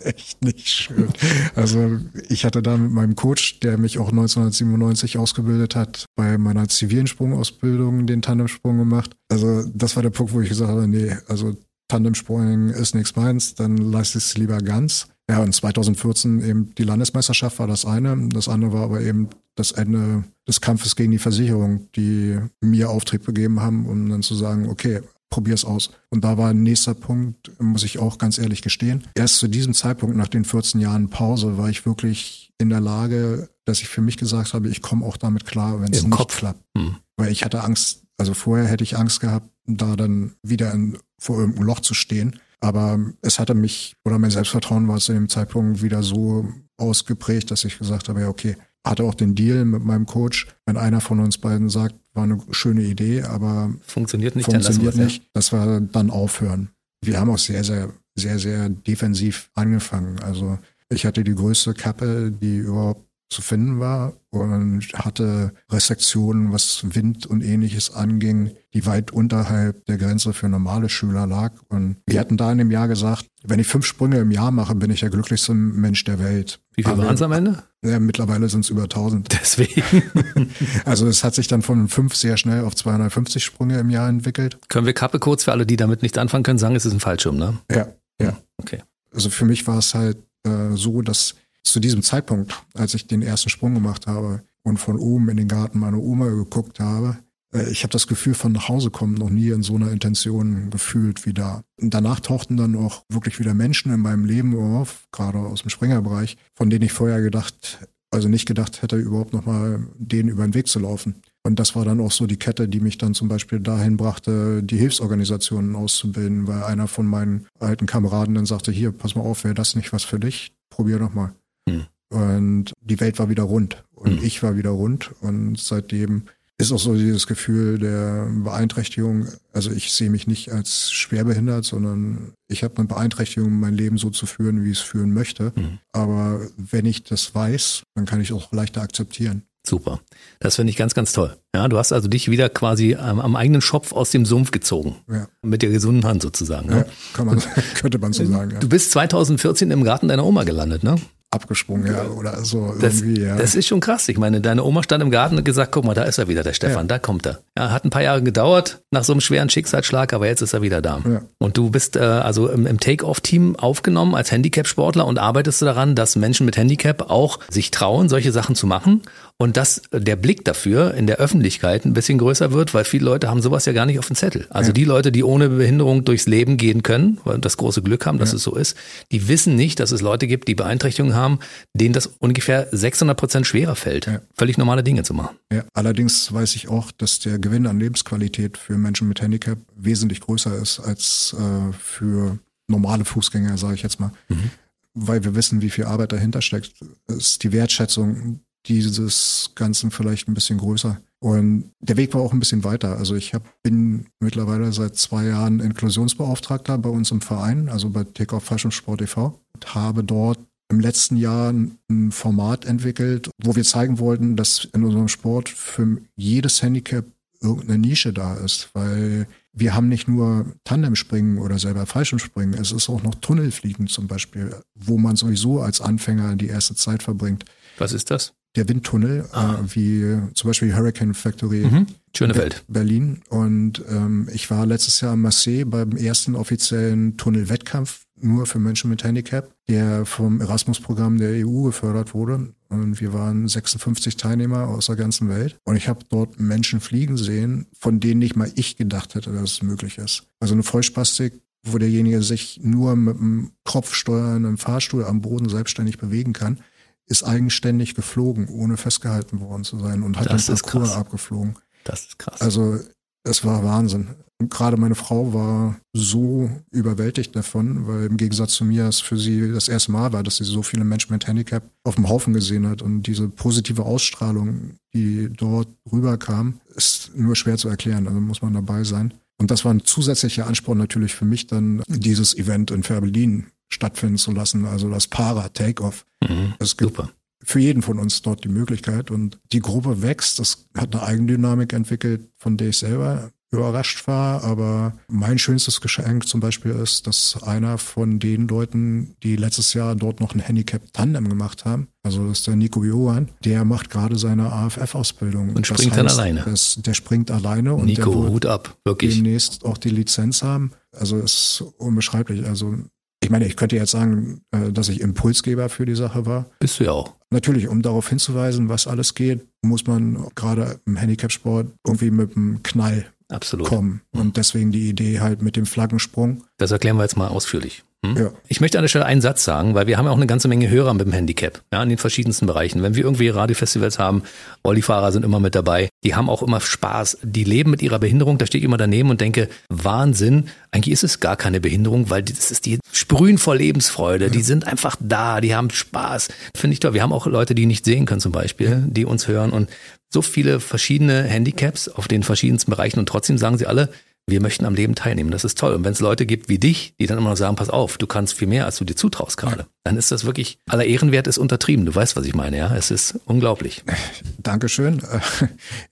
echt nicht schön. Also ich hatte da mit meinem Coach, der mich auch 1997 ausgebildet hat, bei meiner zivilen Sprungausbildung den Tandemsprung gemacht. Also das war der Punkt, wo ich gesagt habe, nee, also Tandemsprung ist nichts meins, dann leiste ich es lieber ganz. Ja, und 2014 eben die Landesmeisterschaft war das eine. Das andere war aber eben das Ende des Kampfes gegen die Versicherung, die mir Auftrieb gegeben haben, um dann zu sagen, okay, probier's aus. Und da war ein nächster Punkt, muss ich auch ganz ehrlich gestehen. Erst zu diesem Zeitpunkt, nach den 14 Jahren Pause, war ich wirklich in der Lage, dass ich für mich gesagt habe, ich komme auch damit klar, wenn es nicht Kopf. klappt. Hm. Weil ich hatte Angst, also vorher hätte ich Angst gehabt, da dann wieder in, vor irgendeinem Loch zu stehen. Aber es hatte mich, oder mein Selbstvertrauen war zu dem Zeitpunkt wieder so ausgeprägt, dass ich gesagt habe, ja, okay, hatte auch den Deal mit meinem Coach, wenn einer von uns beiden sagt, war eine schöne Idee, aber funktioniert nicht, funktioniert dann nicht, dass wir dann aufhören. Wir haben auch sehr, sehr, sehr, sehr defensiv angefangen. Also ich hatte die größte Kappe, die überhaupt zu finden war und hatte Restriktionen, was Wind und ähnliches anging, die weit unterhalb der Grenze für normale Schüler lag. Und wir hatten da in dem Jahr gesagt, wenn ich fünf Sprünge im Jahr mache, bin ich der glücklichste Mensch der Welt. Wie viel waren es am Ende? Ja, mittlerweile sind es über 1000. Deswegen. also es hat sich dann von fünf sehr schnell auf 250 Sprünge im Jahr entwickelt. Können wir Kappe kurz für alle, die damit nichts anfangen können, sagen, es ist ein Fallschirm, ne? Ja, ja. Okay. Also für mich war es halt äh, so, dass zu diesem Zeitpunkt, als ich den ersten Sprung gemacht habe und von oben in den Garten meiner Oma geguckt habe, äh, ich habe das Gefühl von nach Hause kommen noch nie in so einer Intention gefühlt wie da. Danach tauchten dann auch wirklich wieder Menschen in meinem Leben auf, gerade aus dem Springerbereich, von denen ich vorher gedacht, also nicht gedacht hätte, überhaupt nochmal denen über den Weg zu laufen. Und das war dann auch so die Kette, die mich dann zum Beispiel dahin brachte, die Hilfsorganisationen auszubilden, weil einer von meinen alten Kameraden dann sagte, hier, pass mal auf, wäre das nicht was für dich? Probier doch mal. Hm. Und die Welt war wieder rund und hm. ich war wieder rund und seitdem ist auch so dieses Gefühl der Beeinträchtigung. Also ich sehe mich nicht als schwerbehindert, sondern ich habe eine Beeinträchtigung, mein Leben so zu führen, wie ich es führen möchte. Mhm. Aber wenn ich das weiß, dann kann ich auch leichter akzeptieren. Super. Das finde ich ganz, ganz toll. Ja, du hast also dich wieder quasi am, am eigenen Schopf aus dem Sumpf gezogen. Ja. Mit der gesunden Hand sozusagen. Ne? Ja, kann man, könnte man so sagen. Ja. Du bist 2014 im Garten deiner Oma gelandet, ne? Abgesprungen, ja, oder so das, irgendwie, ja. Das ist schon krass. Ich meine, deine Oma stand im Garten und gesagt, guck mal, da ist er wieder, der Stefan, ja. da kommt er. Ja, hat ein paar Jahre gedauert nach so einem schweren Schicksalsschlag, aber jetzt ist er wieder da. Ja. Und du bist äh, also im, im Take-Off-Team aufgenommen als Handicap-Sportler und arbeitest du daran, dass Menschen mit Handicap auch sich trauen, solche Sachen zu machen und dass der Blick dafür in der Öffentlichkeit ein bisschen größer wird, weil viele Leute haben sowas ja gar nicht auf dem Zettel. Also ja. die Leute, die ohne Behinderung durchs Leben gehen können, weil das große Glück haben, dass ja. es so ist, die wissen nicht, dass es Leute gibt, die Beeinträchtigungen haben, haben, denen das ungefähr 600 Prozent schwerer fällt, ja. völlig normale Dinge zu machen. Ja, allerdings weiß ich auch, dass der Gewinn an Lebensqualität für Menschen mit Handicap wesentlich größer ist als äh, für normale Fußgänger, sage ich jetzt mal. Mhm. Weil wir wissen, wie viel Arbeit dahinter steckt, ist die Wertschätzung dieses Ganzen vielleicht ein bisschen größer. Und der Weg war auch ein bisschen weiter. Also ich hab, bin mittlerweile seit zwei Jahren Inklusionsbeauftragter bei uns im Verein, also bei Takeoff Fashion Sport e.V. und habe dort im letzten Jahr ein Format entwickelt, wo wir zeigen wollten, dass in unserem Sport für jedes Handicap irgendeine Nische da ist, weil wir haben nicht nur Tandemspringen oder selber Fallschirmspringen, es ist auch noch Tunnelfliegen zum Beispiel, wo man sowieso als Anfänger die erste Zeit verbringt. Was ist das? der Windtunnel, ah. äh, wie zum Beispiel Hurricane Factory mhm. Schöne Welt. Berlin. Und ähm, ich war letztes Jahr in Marseille beim ersten offiziellen Tunnelwettkampf nur für Menschen mit Handicap, der vom Erasmus-Programm der EU gefördert wurde. Und wir waren 56 Teilnehmer aus der ganzen Welt. Und ich habe dort Menschen fliegen sehen, von denen nicht mal ich gedacht hätte, dass es möglich ist. Also eine Vollspastik, wo derjenige sich nur mit dem Kopf steuernden Fahrstuhl am Boden selbstständig bewegen kann ist eigenständig geflogen, ohne festgehalten worden zu sein und hat das den Parcours abgeflogen. Das ist krass. Also es war Wahnsinn. Gerade meine Frau war so überwältigt davon, weil im Gegensatz zu mir es für sie das erste Mal war, dass sie so viele Menschen mit Handicap auf dem Haufen gesehen hat. Und diese positive Ausstrahlung, die dort rüberkam, ist nur schwer zu erklären. Also muss man dabei sein. Und das war ein zusätzlicher Ansporn natürlich für mich dann, dieses Event in Färbelin stattfinden zu lassen, also das Para-Takeoff. Mhm, es gibt super. für jeden von uns dort die Möglichkeit und die Gruppe wächst. Das hat eine Eigendynamik entwickelt, von der ich selber überrascht war. Aber mein schönstes Geschenk zum Beispiel ist, dass einer von den Leuten, die letztes Jahr dort noch ein Handicap-Tandem gemacht haben, also das ist der Nico Johann, der macht gerade seine AFF-Ausbildung. Und springt heißt, dann alleine. Das, der springt alleine und Nico, der Hut ab, wirklich. demnächst auch die Lizenz haben. Also ist unbeschreiblich. Also ich meine, ich könnte jetzt sagen, äh, dass ich Impulsgeber für die Sache war. Bist du ja auch. Natürlich, um darauf hinzuweisen, was alles geht, muss man gerade im Handicap-Sport irgendwie mit einem Knall Absolut. kommen. Und deswegen die Idee halt mit dem Flaggensprung. Das erklären wir jetzt mal ausführlich. Hm? Ja. Ich möchte an der Stelle einen Satz sagen, weil wir haben ja auch eine ganze Menge Hörer mit dem Handicap, ja, in den verschiedensten Bereichen. Wenn wir irgendwie Radiofestivals haben, Rollifahrer sind immer mit dabei, die haben auch immer Spaß, die leben mit ihrer Behinderung, da stehe ich immer daneben und denke, Wahnsinn, eigentlich ist es gar keine Behinderung, weil das ist die sprühen vor Lebensfreude, ja. die sind einfach da, die haben Spaß. Finde ich toll. Wir haben auch Leute, die nicht sehen können zum Beispiel, die uns hören und so viele verschiedene Handicaps auf den verschiedensten Bereichen und trotzdem sagen sie alle, wir möchten am Leben teilnehmen. Das ist toll. Und wenn es Leute gibt wie dich, die dann immer noch sagen, pass auf, du kannst viel mehr, als du dir zutraust gerade, dann ist das wirklich, aller Ehrenwert ist untertrieben. Du weißt, was ich meine, ja. Es ist unglaublich. Dankeschön.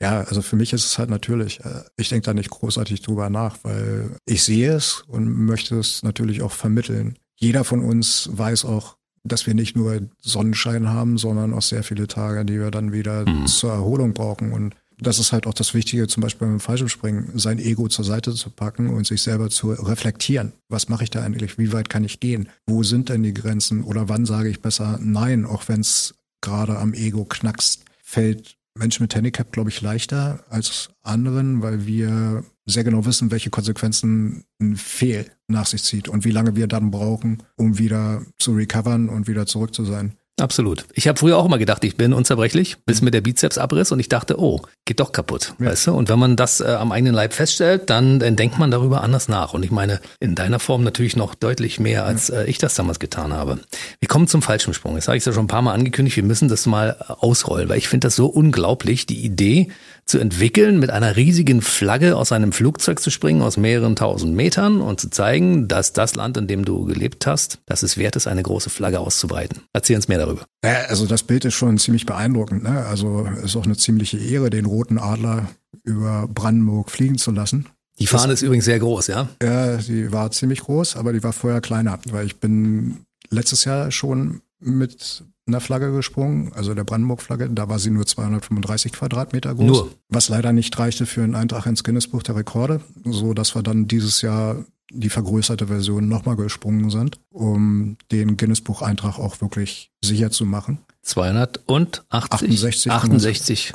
Ja, also für mich ist es halt natürlich, äh, ich denke da nicht großartig drüber nach, weil ich sehe es und möchte es natürlich auch vermitteln. Jeder von uns weiß auch, dass wir nicht nur Sonnenschein haben, sondern auch sehr viele Tage, die wir dann wieder mhm. zur Erholung brauchen. Und das ist halt auch das Wichtige, zum Beispiel beim Fallschirmspringen, sein Ego zur Seite zu packen und sich selber zu reflektieren. Was mache ich da eigentlich? Wie weit kann ich gehen? Wo sind denn die Grenzen? Oder wann sage ich besser Nein, auch wenn es gerade am Ego knackst? Fällt Menschen mit Handicap, glaube ich, leichter als anderen, weil wir sehr genau wissen, welche Konsequenzen ein Fehl nach sich zieht und wie lange wir dann brauchen, um wieder zu recovern und wieder zurück zu sein. Absolut. Ich habe früher auch immer gedacht, ich bin unzerbrechlich, bis mhm. mir der Bizeps abriss und ich dachte, oh, geht doch kaputt, ja. weißt du? Und wenn man das äh, am eigenen Leib feststellt, dann, dann denkt man darüber anders nach. Und ich meine, in deiner Form natürlich noch deutlich mehr, als ja. äh, ich das damals getan habe. Wir kommen zum Fallschirmsprung. Jetzt habe ich ja schon ein paar Mal angekündigt, wir müssen das mal ausrollen, weil ich finde das so unglaublich, die Idee, zu entwickeln, mit einer riesigen Flagge aus einem Flugzeug zu springen, aus mehreren tausend Metern und zu zeigen, dass das Land, in dem du gelebt hast, dass es wert ist, eine große Flagge auszubreiten. Erzähl uns mehr darüber. Ja, also das Bild ist schon ziemlich beeindruckend. Ne? Also es ist auch eine ziemliche Ehre, den roten Adler über Brandenburg fliegen zu lassen. Die Fahne das, ist übrigens sehr groß, ja? Ja, die war ziemlich groß, aber die war vorher kleiner, weil ich bin letztes Jahr schon mit einer Flagge gesprungen, also der Brandenburg-Flagge. Da war sie nur 235 Quadratmeter groß. Nur. Was leider nicht reichte für einen Eintrag ins Guinness-Buch der Rekorde, so dass wir dann dieses Jahr die vergrößerte Version nochmal gesprungen sind, um den Guinness-Buch-Eintrag auch wirklich sicher zu machen. 268,69 68,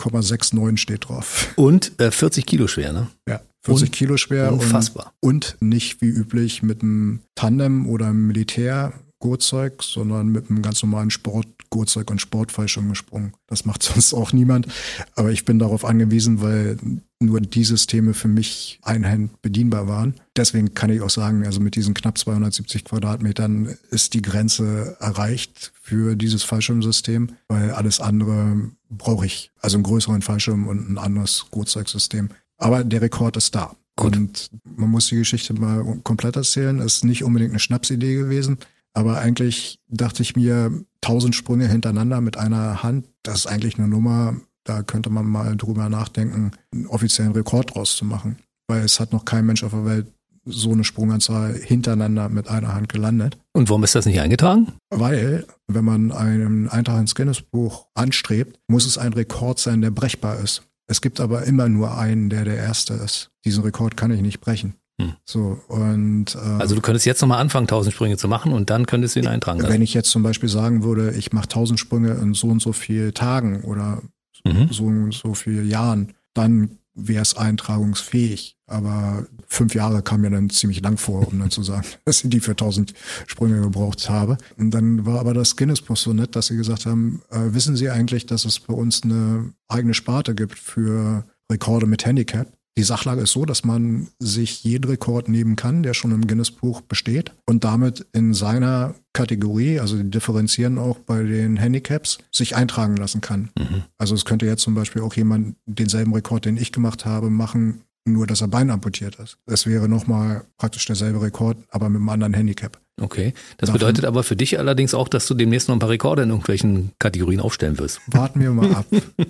steht drauf. Und äh, 40 Kilo schwer, ne? Ja. 40 Kilo schwer. Unfassbar. Und, und nicht wie üblich mit einem Tandem oder einem Militär Gurtzeug, sondern mit einem ganz normalen Sport, Gurtzeug und Sportfallschirm gesprungen. Das macht sonst auch niemand. Aber ich bin darauf angewiesen, weil nur die Systeme für mich einhand bedienbar waren. Deswegen kann ich auch sagen, also mit diesen knapp 270 Quadratmetern ist die Grenze erreicht für dieses Fallschirmsystem, weil alles andere brauche ich. Also einen größeren Fallschirm und ein anderes Gutzeugsystem. Aber der Rekord ist da. Gut. Und man muss die Geschichte mal komplett erzählen. Ist nicht unbedingt eine Schnapsidee gewesen. Aber eigentlich dachte ich mir, tausend Sprünge hintereinander mit einer Hand, das ist eigentlich eine Nummer, da könnte man mal drüber nachdenken, einen offiziellen Rekord draus zu machen. Weil es hat noch kein Mensch auf der Welt so eine Sprunganzahl hintereinander mit einer Hand gelandet. Und warum ist das nicht eingetragen? Weil, wenn man einen Eintrag ins Guinness-Buch anstrebt, muss es ein Rekord sein, der brechbar ist. Es gibt aber immer nur einen, der der Erste ist. Diesen Rekord kann ich nicht brechen. Hm. So, und, äh, also du könntest jetzt nochmal anfangen, 1000 Sprünge zu machen und dann könntest du ihn eintragen. Wenn ich jetzt zum Beispiel sagen würde, ich mache 1000 Sprünge in so und so viel Tagen oder mhm. so und so viel Jahren, dann wäre es eintragungsfähig. Aber fünf Jahre kam mir dann ziemlich lang vor, um dann zu sagen, dass ich die für 1000 Sprünge gebraucht habe. Und dann war aber das Guinness-Buch so nett, dass sie gesagt haben, äh, wissen Sie eigentlich, dass es bei uns eine eigene Sparte gibt für Rekorde mit Handicap? Die Sachlage ist so, dass man sich jeden Rekord nehmen kann, der schon im Guinness-Buch besteht und damit in seiner Kategorie, also die differenzieren auch bei den Handicaps, sich eintragen lassen kann. Mhm. Also es könnte jetzt zum Beispiel auch jemand denselben Rekord, den ich gemacht habe, machen, nur dass er Bein amputiert ist. Das wäre nochmal praktisch derselbe Rekord, aber mit einem anderen Handicap. Okay. Das Davon, bedeutet aber für dich allerdings auch, dass du demnächst noch ein paar Rekorde in irgendwelchen Kategorien aufstellen wirst. Warten wir mal ab.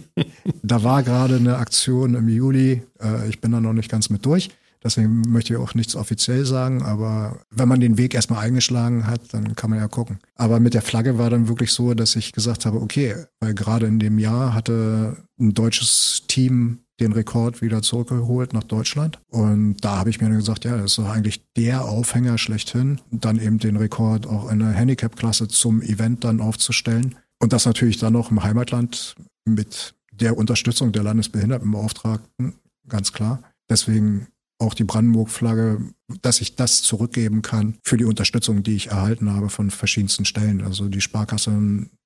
da war gerade eine Aktion im Juli. Äh, ich bin da noch nicht ganz mit durch. Deswegen möchte ich auch nichts offiziell sagen, aber wenn man den Weg erstmal eingeschlagen hat, dann kann man ja gucken. Aber mit der Flagge war dann wirklich so, dass ich gesagt habe, okay, weil gerade in dem Jahr hatte ein deutsches Team den Rekord wieder zurückgeholt nach Deutschland. Und da habe ich mir dann gesagt, ja, das ist doch eigentlich der Aufhänger schlechthin, dann eben den Rekord auch in der Handicap-Klasse zum Event dann aufzustellen. Und das natürlich dann noch im Heimatland mit der Unterstützung der Landesbehindertenbeauftragten, ganz klar. Deswegen auch die Brandenburg-Flagge, dass ich das zurückgeben kann für die Unterstützung, die ich erhalten habe von verschiedensten Stellen. Also die Sparkasse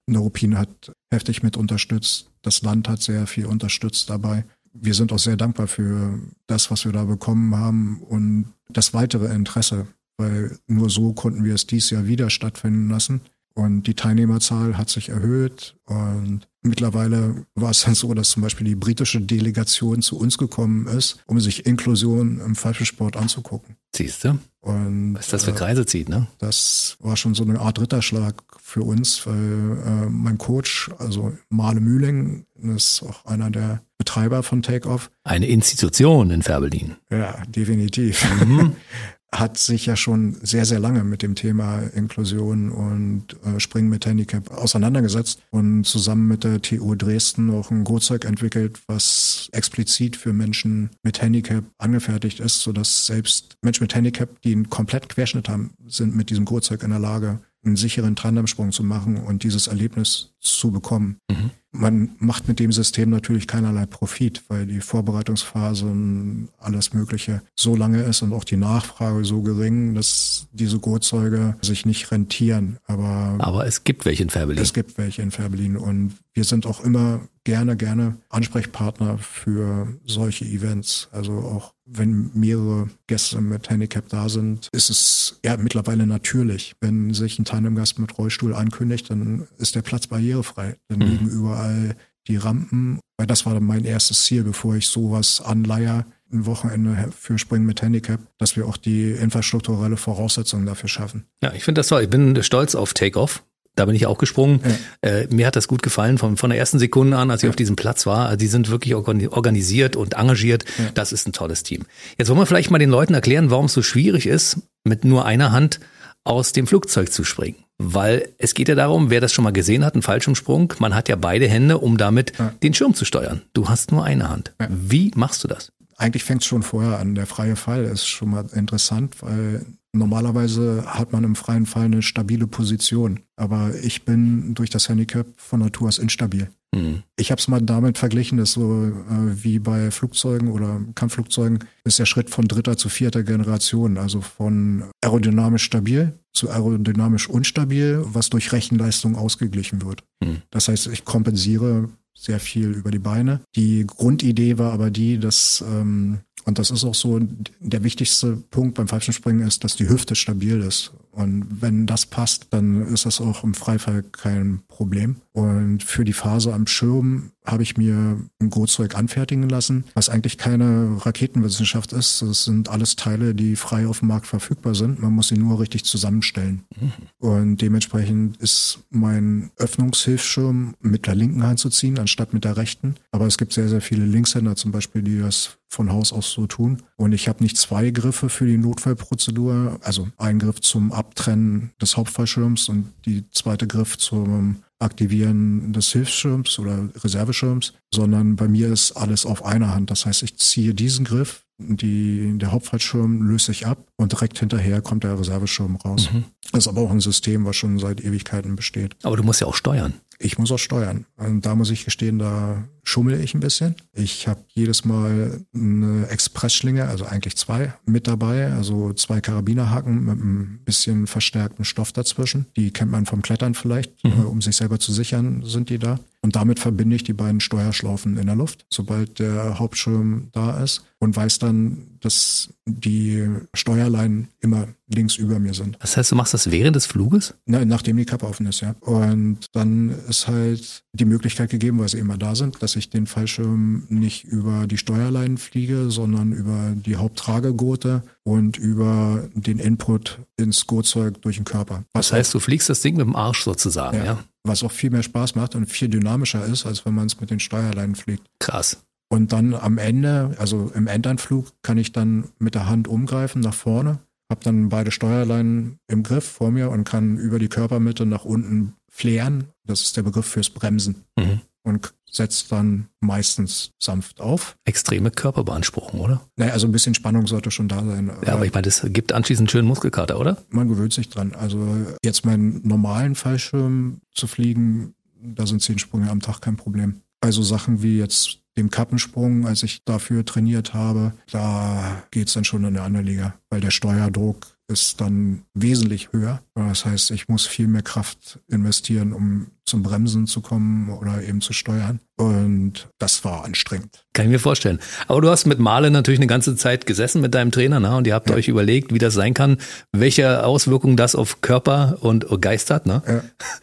Neuruppin hat heftig mit unterstützt. Das Land hat sehr viel unterstützt dabei wir sind auch sehr dankbar für das, was wir da bekommen haben und das weitere Interesse, weil nur so konnten wir es dieses Jahr wieder stattfinden lassen. Und die Teilnehmerzahl hat sich erhöht und mittlerweile war es dann so, dass zum Beispiel die britische Delegation zu uns gekommen ist, um sich Inklusion im Fallschirmsport anzugucken. Siehst du? Und, Was das für äh, Kreise zieht, ne? Das war schon so eine Art Ritterschlag für uns, weil äh, mein Coach, also Male Mühling, ist auch einer der Betreiber von Takeoff. Eine Institution in Färbelin. Ja, definitiv. Mhm. hat sich ja schon sehr, sehr lange mit dem Thema Inklusion und äh, Springen mit Handicap auseinandergesetzt und zusammen mit der TU Dresden auch ein Gurtzeug entwickelt, was explizit für Menschen mit Handicap angefertigt ist, sodass selbst Menschen mit Handicap, die einen kompletten Querschnitt haben, sind mit diesem Gurtzeug in der Lage, einen sicheren Tandemsprung zu machen und dieses Erlebnis zu bekommen. Mhm. Man macht mit dem System natürlich keinerlei Profit, weil die Vorbereitungsphase und alles Mögliche so lange ist und auch die Nachfrage so gering, dass diese Gurzeuge sich nicht rentieren. Aber, Aber es gibt welche in Färbelin. Es gibt welche in Färbelin und wir sind auch immer gerne, gerne Ansprechpartner für solche Events. Also auch wenn mehrere Gäste mit Handicap da sind, ist es ja mittlerweile natürlich. Wenn sich ein Tandemgast mit Rollstuhl ankündigt, dann ist der Platz barrierefrei. Dann mhm. liegen überall die Rampen. Weil das war mein erstes Ziel, bevor ich sowas anleihe, ein Wochenende für Springen mit Handicap, dass wir auch die infrastrukturelle Voraussetzungen dafür schaffen. Ja, ich finde das toll. Ich bin stolz auf Takeoff. Da bin ich auch gesprungen. Ja. Äh, mir hat das gut gefallen von, von der ersten Sekunde an, als ich ja. auf diesem Platz war. Also die sind wirklich organisiert und engagiert. Ja. Das ist ein tolles Team. Jetzt wollen wir vielleicht mal den Leuten erklären, warum es so schwierig ist, mit nur einer Hand aus dem Flugzeug zu springen. Weil es geht ja darum, wer das schon mal gesehen hat, ein Fallschirmsprung, man hat ja beide Hände, um damit den Schirm zu steuern. Du hast nur eine Hand. Wie machst du das? Eigentlich fängt es schon vorher an. Der freie Fall ist schon mal interessant, weil Normalerweise hat man im freien Fall eine stabile Position, aber ich bin durch das Handicap von Natur aus instabil. Mhm. Ich habe es mal damit verglichen, dass so äh, wie bei Flugzeugen oder Kampfflugzeugen ist der Schritt von dritter zu vierter Generation, also von aerodynamisch stabil zu aerodynamisch unstabil, was durch Rechenleistung ausgeglichen wird. Mhm. Das heißt, ich kompensiere sehr viel über die Beine. Die Grundidee war aber die, dass ähm, und das ist auch so, der wichtigste Punkt beim Fallschirmspringen ist, dass die Hüfte stabil ist. Und wenn das passt, dann ist das auch im Freifall kein Problem. Und für die Phase am Schirm habe ich mir ein Gurtzeug anfertigen lassen, was eigentlich keine Raketenwissenschaft ist. Das sind alles Teile, die frei auf dem Markt verfügbar sind. Man muss sie nur richtig zusammenstellen. Mhm. Und dementsprechend ist mein Öffnungshilfschirm mit der linken Hand zu ziehen, anstatt mit der rechten. Aber es gibt sehr, sehr viele Linkshänder zum Beispiel, die das von Haus aus so tun. Und ich habe nicht zwei Griffe für die Notfallprozedur, also ein Griff zum Abtrennen des Hauptfallschirms und die zweite Griff zum Aktivieren des Hilfsschirms oder Reserveschirms, sondern bei mir ist alles auf einer Hand. Das heißt, ich ziehe diesen Griff, die, der Hauptfallschirm löst sich ab und direkt hinterher kommt der Reserveschirm raus. Mhm. Das ist aber auch ein System, was schon seit Ewigkeiten besteht. Aber du musst ja auch steuern. Ich muss auch steuern. Und da muss ich gestehen, da schummel ich ein bisschen. Ich habe jedes Mal eine Expressschlinge, also eigentlich zwei, mit dabei. Also zwei Karabinerhaken mit ein bisschen verstärkten Stoff dazwischen. Die kennt man vom Klettern vielleicht, mhm. um sich selber zu sichern, sind die da. Und damit verbinde ich die beiden Steuerschlaufen in der Luft, sobald der Hauptschirm da ist und weiß dann, dass die Steuerleinen immer links über mir sind. Das heißt, du machst das während des Fluges? Na, nachdem die Kappe offen ist, ja. Und dann ist halt die Möglichkeit gegeben, weil sie immer da sind, dass ich den Fallschirm nicht über die Steuerleinen fliege, sondern über die Haupttragegurte und über den Input ins Gurtzeug durch den Körper. Was das heißt, du fliegst das Ding mit dem Arsch sozusagen, ja. ja? Was auch viel mehr Spaß macht und viel dynamischer ist, als wenn man es mit den Steuerleinen fliegt. Krass. Und dann am Ende, also im Endanflug, kann ich dann mit der Hand umgreifen nach vorne, habe dann beide Steuerleinen im Griff vor mir und kann über die Körpermitte nach unten flären. Das ist der Begriff fürs Bremsen. Mhm. Und setzt dann meistens sanft auf. Extreme Körperbeanspruchung, oder? Naja, also ein bisschen Spannung sollte schon da sein. Ja, aber ich meine, das gibt anschließend schönen Muskelkater, oder? Man gewöhnt sich dran. Also jetzt meinen normalen Fallschirm zu fliegen, da sind zehn Sprünge am Tag kein Problem. Also Sachen wie jetzt dem Kappensprung, als ich dafür trainiert habe, da geht's dann schon in eine andere Liga, weil der Steuerdruck ist dann wesentlich höher. Das heißt, ich muss viel mehr Kraft investieren, um zum Bremsen zu kommen oder eben zu steuern. Und das war anstrengend. Kann ich mir vorstellen. Aber du hast mit Male natürlich eine ganze Zeit gesessen mit deinem Trainer, ne? Und ihr habt ja. euch überlegt, wie das sein kann, welche Auswirkungen das auf Körper und Geist hat, ne?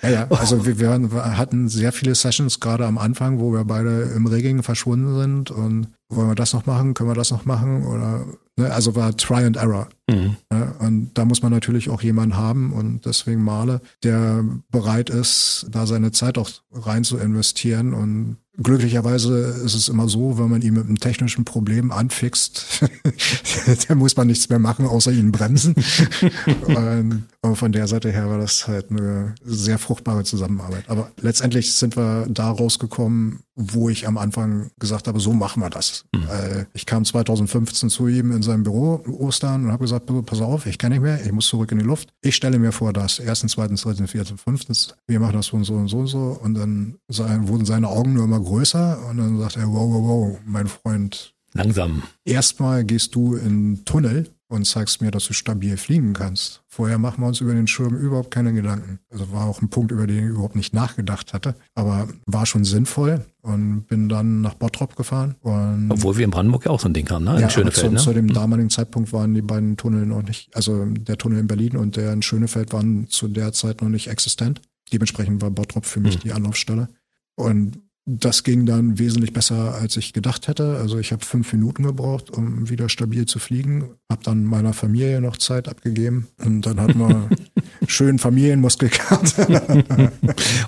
Ja, ja. ja. Also wir, wir hatten sehr viele Sessions gerade am Anfang, wo wir beide im Regeln verschwunden sind und wollen wir das noch machen, können wir das noch machen oder ne, also war Try and Error. Mhm. Ja, und da muss man natürlich auch jemanden haben und deswegen Male, der bereit ist, da seine Zeit auch rein zu investieren und Glücklicherweise ist es immer so, wenn man ihn mit einem technischen Problem anfixt, dann muss man nichts mehr machen, außer ihn bremsen. und von der Seite her war das halt eine sehr fruchtbare Zusammenarbeit. Aber letztendlich sind wir da rausgekommen, wo ich am Anfang gesagt habe, so machen wir das. Mhm. Ich kam 2015 zu ihm in seinem Büro Ostern und habe gesagt, pass auf, ich kann nicht mehr, ich muss zurück in die Luft. Ich stelle mir vor, dass erstens, zweitens, drittens, viertens, fünftens, wir machen das so und so und so und so. Und dann wurden seine Augen nur immer größer und dann sagt er, wow, wow, wow, mein Freund. Langsam. Erstmal gehst du in Tunnel und zeigst mir, dass du stabil fliegen kannst. Vorher machen wir uns über den Schirm überhaupt keine Gedanken. Also war auch ein Punkt, über den ich überhaupt nicht nachgedacht hatte, aber war schon sinnvoll und bin dann nach Bottrop gefahren. Obwohl wir in Brandenburg ja auch so ein Ding haben, ne? In ja, Schönefeld, zu, ne? zu dem damaligen Zeitpunkt waren die beiden Tunnel noch nicht, also der Tunnel in Berlin und der in Schönefeld waren zu der Zeit noch nicht existent. Dementsprechend war Bottrop für mich mhm. die Anlaufstelle. Und das ging dann wesentlich besser, als ich gedacht hätte. Also ich habe fünf Minuten gebraucht, um wieder stabil zu fliegen. Habe dann meiner Familie noch Zeit abgegeben und dann hatten wir schön Familienmuskelkater.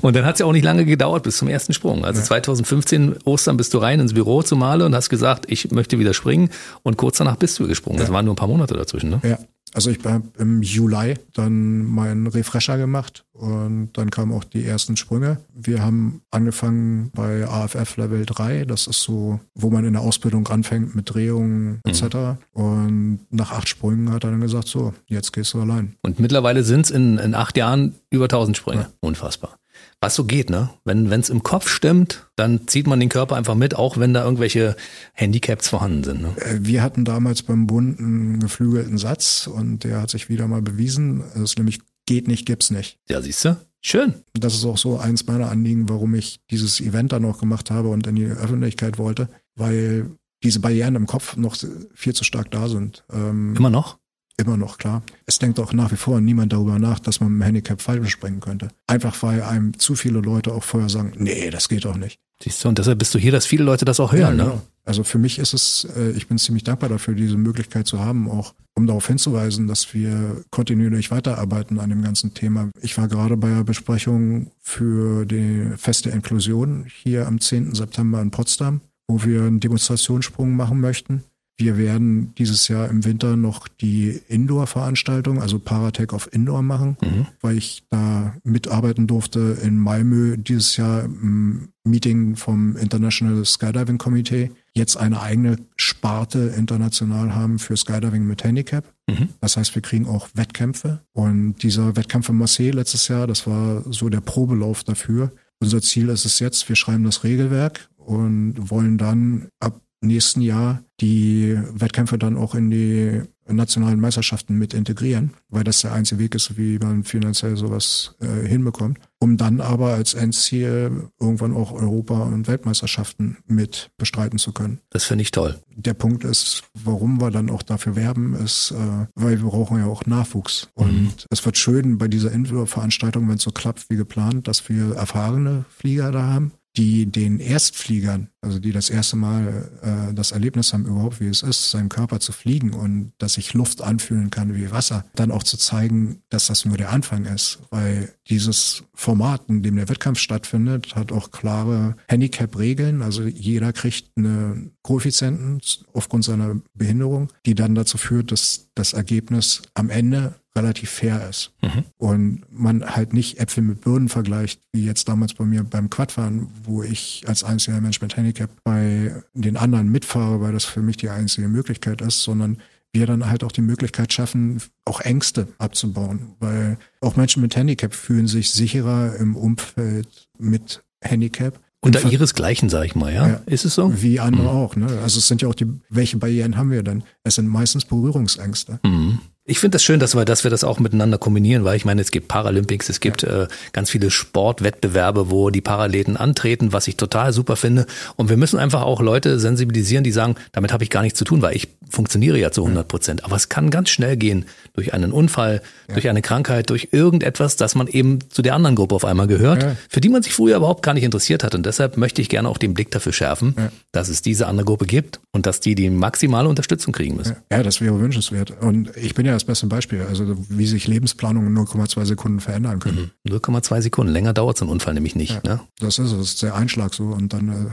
und dann hat es ja auch nicht lange gedauert bis zum ersten Sprung. Also ja. 2015 Ostern bist du rein ins Büro zu Male und hast gesagt, ich möchte wieder springen und kurz danach bist du gesprungen. Das ja. waren nur ein paar Monate dazwischen, ne? Ja. Also ich habe im Juli dann meinen Refresher gemacht und dann kamen auch die ersten Sprünge. Wir haben angefangen bei AFF Level 3, das ist so, wo man in der Ausbildung anfängt mit Drehungen etc. Mhm. Und nach acht Sprüngen hat er dann gesagt, so, jetzt gehst du allein. Und mittlerweile sind es in, in acht Jahren über 1000 Sprünge. Ja. Unfassbar was so geht, ne? Wenn es im Kopf stimmt, dann zieht man den Körper einfach mit, auch wenn da irgendwelche Handicaps vorhanden sind. Ne? Äh, wir hatten damals beim Bund einen geflügelten Satz und der hat sich wieder mal bewiesen. Das ist nämlich geht nicht, gibt's nicht. Ja, siehst du? Schön. Das ist auch so eins meiner Anliegen, warum ich dieses Event dann noch gemacht habe und in die Öffentlichkeit wollte, weil diese Barrieren im Kopf noch viel zu stark da sind. Ähm, Immer noch? Immer noch, klar. Es denkt auch nach wie vor niemand darüber nach, dass man mit dem Handicap Fallschirm springen könnte. Einfach weil einem zu viele Leute auch vorher sagen, nee, das geht doch nicht. Siehst du, und deshalb bist du hier, dass viele Leute das auch hören, ja, ne? Genau. Also für mich ist es, äh, ich bin ziemlich dankbar dafür, diese Möglichkeit zu haben, auch um darauf hinzuweisen, dass wir kontinuierlich weiterarbeiten an dem ganzen Thema. Ich war gerade bei der Besprechung für die feste Inklusion hier am 10. September in Potsdam, wo wir einen Demonstrationssprung machen möchten wir werden dieses Jahr im Winter noch die Indoor-Veranstaltung, also Paratech auf Indoor machen, mhm. weil ich da mitarbeiten durfte in Malmö dieses Jahr im Meeting vom International Skydiving Committee. Jetzt eine eigene Sparte international haben für Skydiving mit Handicap. Mhm. Das heißt, wir kriegen auch Wettkämpfe. Und dieser Wettkampf in Marseille letztes Jahr, das war so der Probelauf dafür. Unser Ziel ist es jetzt, wir schreiben das Regelwerk und wollen dann ab nächsten Jahr die Wettkämpfe dann auch in die nationalen Meisterschaften mit integrieren, weil das der einzige Weg ist, wie man finanziell sowas äh, hinbekommt, um dann aber als Endziel irgendwann auch Europa- und Weltmeisterschaften mit bestreiten zu können. Das finde ich toll. Der Punkt ist, warum wir dann auch dafür werben, ist, äh, weil wir brauchen ja auch Nachwuchs. Mhm. Und es wird schön bei dieser Indoor-Veranstaltung, wenn es so klappt wie geplant, dass wir erfahrene Flieger da haben, die den Erstfliegern, also die das erste Mal äh, das Erlebnis haben, überhaupt wie es ist, seinen Körper zu fliegen und dass sich Luft anfühlen kann wie Wasser, dann auch zu zeigen, dass das nur der Anfang ist. Weil dieses Format, in dem der Wettkampf stattfindet, hat auch klare Handicap-Regeln. Also jeder kriegt eine Koeffizienten aufgrund seiner Behinderung, die dann dazu führt, dass das Ergebnis am Ende relativ fair ist. Mhm. Und man halt nicht Äpfel mit Birnen vergleicht, wie jetzt damals bei mir beim Quadfahren, wo ich als einziger Mensch mit Handicap bei den anderen mitfahre, weil das für mich die einzige Möglichkeit ist, sondern wir dann halt auch die Möglichkeit schaffen, auch Ängste abzubauen, weil auch Menschen mit Handicap fühlen sich sicherer im Umfeld mit Handicap. Unter ihresgleichen, sag ich mal, ja? ja? Ist es so? Wie andere mhm. auch, ne? Also es sind ja auch die, welche Barrieren haben wir denn? Es sind meistens Berührungsängste. Mhm. Ich finde das schön, dass wir, dass wir das auch miteinander kombinieren, weil ich meine, es gibt Paralympics, es gibt ja. äh, ganz viele Sportwettbewerbe, wo die Paraleten antreten, was ich total super finde. Und wir müssen einfach auch Leute sensibilisieren, die sagen, damit habe ich gar nichts zu tun, weil ich funktioniere ja zu 100 Prozent. Aber es kann ganz schnell gehen durch einen Unfall, ja. durch eine Krankheit, durch irgendetwas, dass man eben zu der anderen Gruppe auf einmal gehört, ja. für die man sich früher überhaupt gar nicht interessiert hat. Und deshalb möchte ich gerne auch den Blick dafür schärfen, dass es diese andere Gruppe gibt und dass die die maximale Unterstützung kriegen müssen. Ja, das wäre wünschenswert. Und ich bin ja das beste Beispiel. Also wie sich Lebensplanungen in 0,2 Sekunden verändern können. Mhm. 0,2 Sekunden. Länger dauert so ein Unfall nämlich nicht. Ja, ne? Das ist es. Ist der Einschlag so. Und dann äh,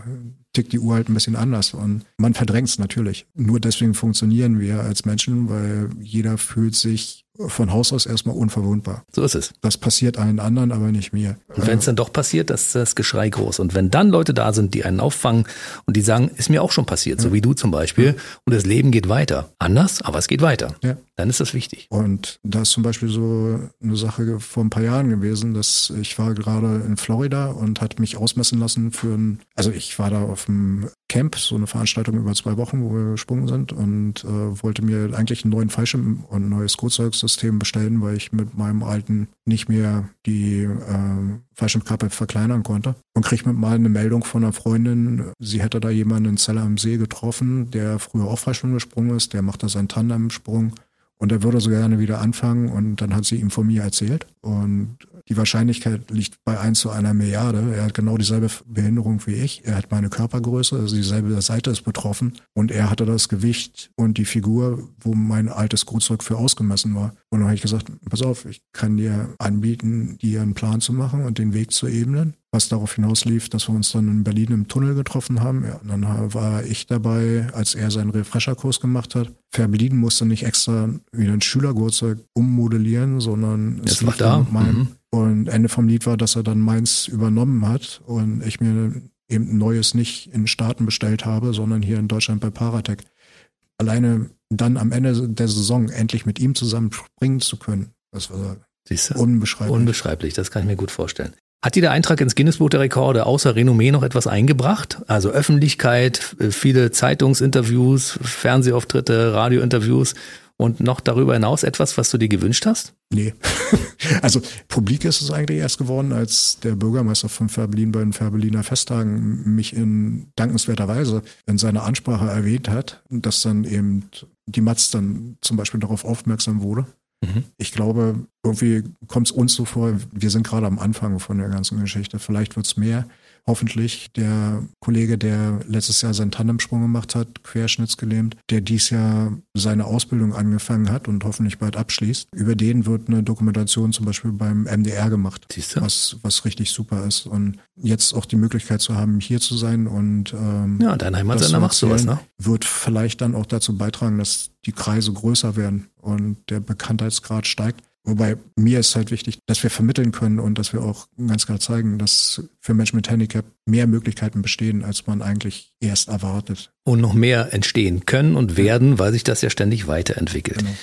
tickt die Uhr halt ein bisschen anders. Und man verdrängt es natürlich. Nur deswegen funktionieren wir als Menschen, weil jeder fühlt sich von Haus aus erstmal unverwundbar. So ist es. Das passiert allen anderen, aber nicht mir. Und wenn es dann doch passiert, das ist das Geschrei groß. Und wenn dann Leute da sind, die einen auffangen und die sagen, ist mir auch schon passiert, ja. so wie du zum Beispiel, ja. und das Leben geht weiter. Anders, aber es geht weiter. Ja. Dann ist das wichtig. Und da ist zum Beispiel so eine Sache vor ein paar Jahren gewesen, dass ich war gerade in Florida und hat mich ausmessen lassen für ein, also ich war da auf dem Camp, so eine Veranstaltung über zwei Wochen, wo wir gesprungen sind und äh, wollte mir eigentlich einen neuen Fallschirm und ein neues Kurzzeugssystem bestellen, weil ich mit meinem alten nicht mehr die äh, Fallschirmkappe verkleinern konnte. Und krieg mit mal eine Meldung von einer Freundin, sie hätte da jemanden in Zeller am See getroffen, der früher auch Fallschirm gesprungen ist, der macht da seinen Tandemsprung und er würde so gerne wieder anfangen und dann hat sie ihm von mir erzählt und die Wahrscheinlichkeit liegt bei 1 zu einer Milliarde. Er hat genau dieselbe Behinderung wie ich. Er hat meine Körpergröße, also dieselbe Seite ist betroffen. Und er hatte das Gewicht und die Figur, wo mein altes Grundzeug für ausgemessen war. Und dann habe ich gesagt, pass auf, ich kann dir anbieten, dir einen Plan zu machen und den Weg zu ebnen was darauf hinaus lief, dass wir uns dann in Berlin im Tunnel getroffen haben. Ja, dann war ich dabei, als er seinen Refresher-Kurs gemacht hat. Fährberlin musste nicht extra wieder ein Schülergeburtstag ummodellieren, sondern es war da. Meinem, mhm. Und Ende vom Lied war, dass er dann meins übernommen hat und ich mir eben ein neues nicht in Staaten bestellt habe, sondern hier in Deutschland bei Paratec. Alleine dann am Ende der Saison endlich mit ihm zusammen springen zu können, das war unbeschreiblich. Unbeschreiblich, das kann ich mir gut vorstellen. Hat dir der Eintrag ins Guinness-Buch der Rekorde außer Renommee noch etwas eingebracht? Also Öffentlichkeit, viele Zeitungsinterviews, Fernsehauftritte, Radiointerviews und noch darüber hinaus etwas, was du dir gewünscht hast? Nee. Also publik ist es eigentlich erst geworden, als der Bürgermeister von Fährberlin bei den Fährberliner Festtagen mich in dankenswerter Weise in seiner Ansprache erwähnt hat, dass dann eben die Matz dann zum Beispiel darauf aufmerksam wurde. Mhm. Ich glaube, irgendwie kommt es uns so vor, wir sind gerade am Anfang von der ganzen Geschichte. Vielleicht wird es mehr hoffentlich der Kollege, der letztes Jahr seinen Tandemsprung gemacht hat, querschnittsgelähmt, der dies Jahr seine Ausbildung angefangen hat und hoffentlich bald abschließt. Über den wird eine Dokumentation zum Beispiel beim MDR gemacht, was, was richtig super ist. Und jetzt auch die Möglichkeit zu haben, hier zu sein und ähm, ja, dein Heimatsender macht sowas, ne? Wird vielleicht dann auch dazu beitragen, dass die Kreise größer werden und der Bekanntheitsgrad steigt. Wobei mir ist halt wichtig, dass wir vermitteln können und dass wir auch ganz klar zeigen, dass für Menschen mit Handicap mehr Möglichkeiten bestehen, als man eigentlich erst erwartet. Und noch mehr entstehen können und werden, weil sich das ja ständig weiterentwickelt. Genau.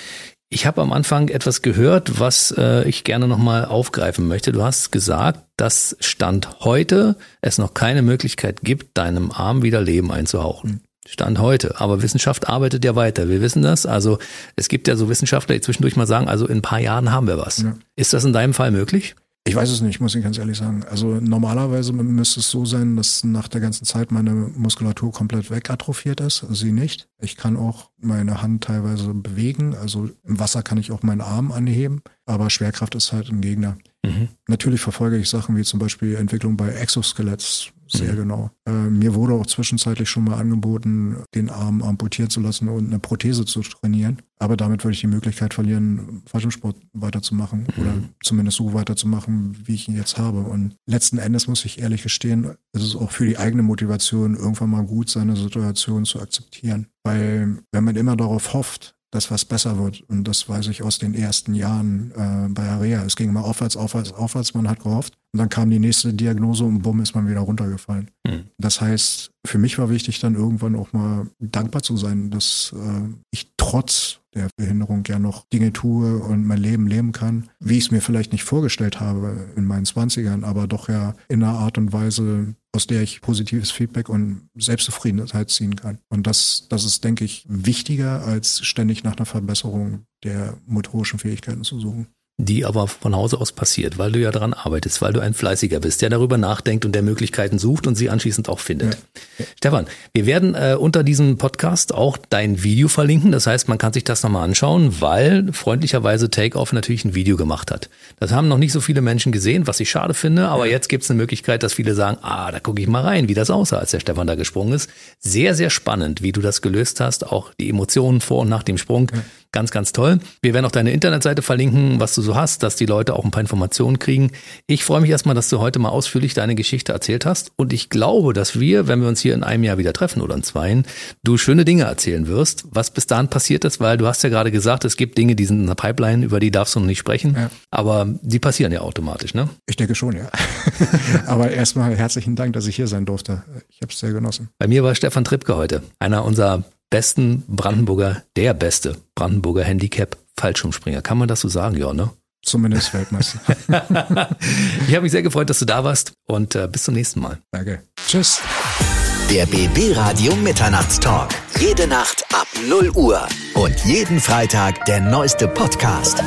Ich habe am Anfang etwas gehört, was äh, ich gerne nochmal aufgreifen möchte. Du hast gesagt, dass Stand heute es noch keine Möglichkeit gibt, deinem Arm wieder Leben einzuhauchen. Mhm. Stand heute. Aber Wissenschaft arbeitet ja weiter. Wir wissen das. Also es gibt ja so Wissenschaftler, die zwischendurch mal sagen, also in ein paar Jahren haben wir was. Ja. Ist das in deinem Fall möglich? Ich weiß es nicht, muss ich ganz ehrlich sagen. Also normalerweise müsste es so sein, dass nach der ganzen Zeit meine Muskulatur komplett wegatrophiert ist. Sie nicht. Ich kann auch meine Hand teilweise bewegen. Also im Wasser kann ich auch meinen Arm anheben. Aber Schwerkraft ist halt ein Gegner. Mhm. Natürlich verfolge ich Sachen wie zum Beispiel Entwicklung bei Exoskeletts sehr mhm. genau. Äh, mir wurde auch zwischenzeitlich schon mal angeboten, den Arm amputieren zu lassen und eine Prothese zu trainieren. Aber damit würde ich die Möglichkeit verlieren, Fallschirmsport weiterzumachen mhm. oder zumindest so weiterzumachen, wie ich ihn jetzt habe. Und letzten Endes muss ich ehrlich gestehen, es ist auch für die eigene Motivation irgendwann mal gut, seine Situation zu akzeptieren. Weil wenn man immer darauf hofft, dass was besser wird. Und das weiß ich aus den ersten Jahren äh, bei Area. Es ging immer aufwärts, aufwärts, aufwärts, man hat gehofft. Und dann kam die nächste Diagnose und bumm ist man wieder runtergefallen. Mhm. Das heißt, für mich war wichtig dann irgendwann auch mal dankbar zu sein, dass äh, ich trotz der Behinderung ja noch Dinge tue und mein Leben leben kann, wie ich es mir vielleicht nicht vorgestellt habe in meinen Zwanzigern, aber doch ja in einer Art und Weise, aus der ich positives Feedback und Selbstzufriedenheit ziehen kann. Und das, das ist, denke ich, wichtiger, als ständig nach einer Verbesserung der motorischen Fähigkeiten zu suchen die aber von Hause aus passiert, weil du ja daran arbeitest, weil du ein Fleißiger bist, der darüber nachdenkt und der Möglichkeiten sucht und sie anschließend auch findet. Ja. Stefan, wir werden äh, unter diesem Podcast auch dein Video verlinken. Das heißt, man kann sich das nochmal anschauen, weil freundlicherweise Takeoff natürlich ein Video gemacht hat. Das haben noch nicht so viele Menschen gesehen, was ich schade finde, aber jetzt gibt es eine Möglichkeit, dass viele sagen, ah, da gucke ich mal rein, wie das aussah, als der Stefan da gesprungen ist. Sehr, sehr spannend, wie du das gelöst hast, auch die Emotionen vor und nach dem Sprung. Ja. Ganz, ganz toll. Wir werden auch deine Internetseite verlinken, was du so hast, dass die Leute auch ein paar Informationen kriegen. Ich freue mich erstmal, dass du heute mal ausführlich deine Geschichte erzählt hast. Und ich glaube, dass wir, wenn wir uns hier in einem Jahr wieder treffen oder in zweien, du schöne Dinge erzählen wirst, was bis dahin passiert ist, weil du hast ja gerade gesagt, es gibt Dinge, die sind in der Pipeline, über die darfst du noch nicht sprechen. Ja. Aber die passieren ja automatisch, ne? Ich denke schon, ja. Aber erstmal herzlichen Dank, dass ich hier sein durfte. Ich habe es sehr genossen. Bei mir war Stefan Trippke heute, einer unserer besten Brandenburger, der beste Brandenburger Handicap Fallschirmspringer. Kann man das so sagen, ja, ne? Zumindest Weltmeister. ich habe mich sehr gefreut, dass du da warst und äh, bis zum nächsten Mal. Danke. Tschüss. Der BB Radio Mitternachtstalk. Jede Nacht ab 0 Uhr und jeden Freitag der neueste Podcast.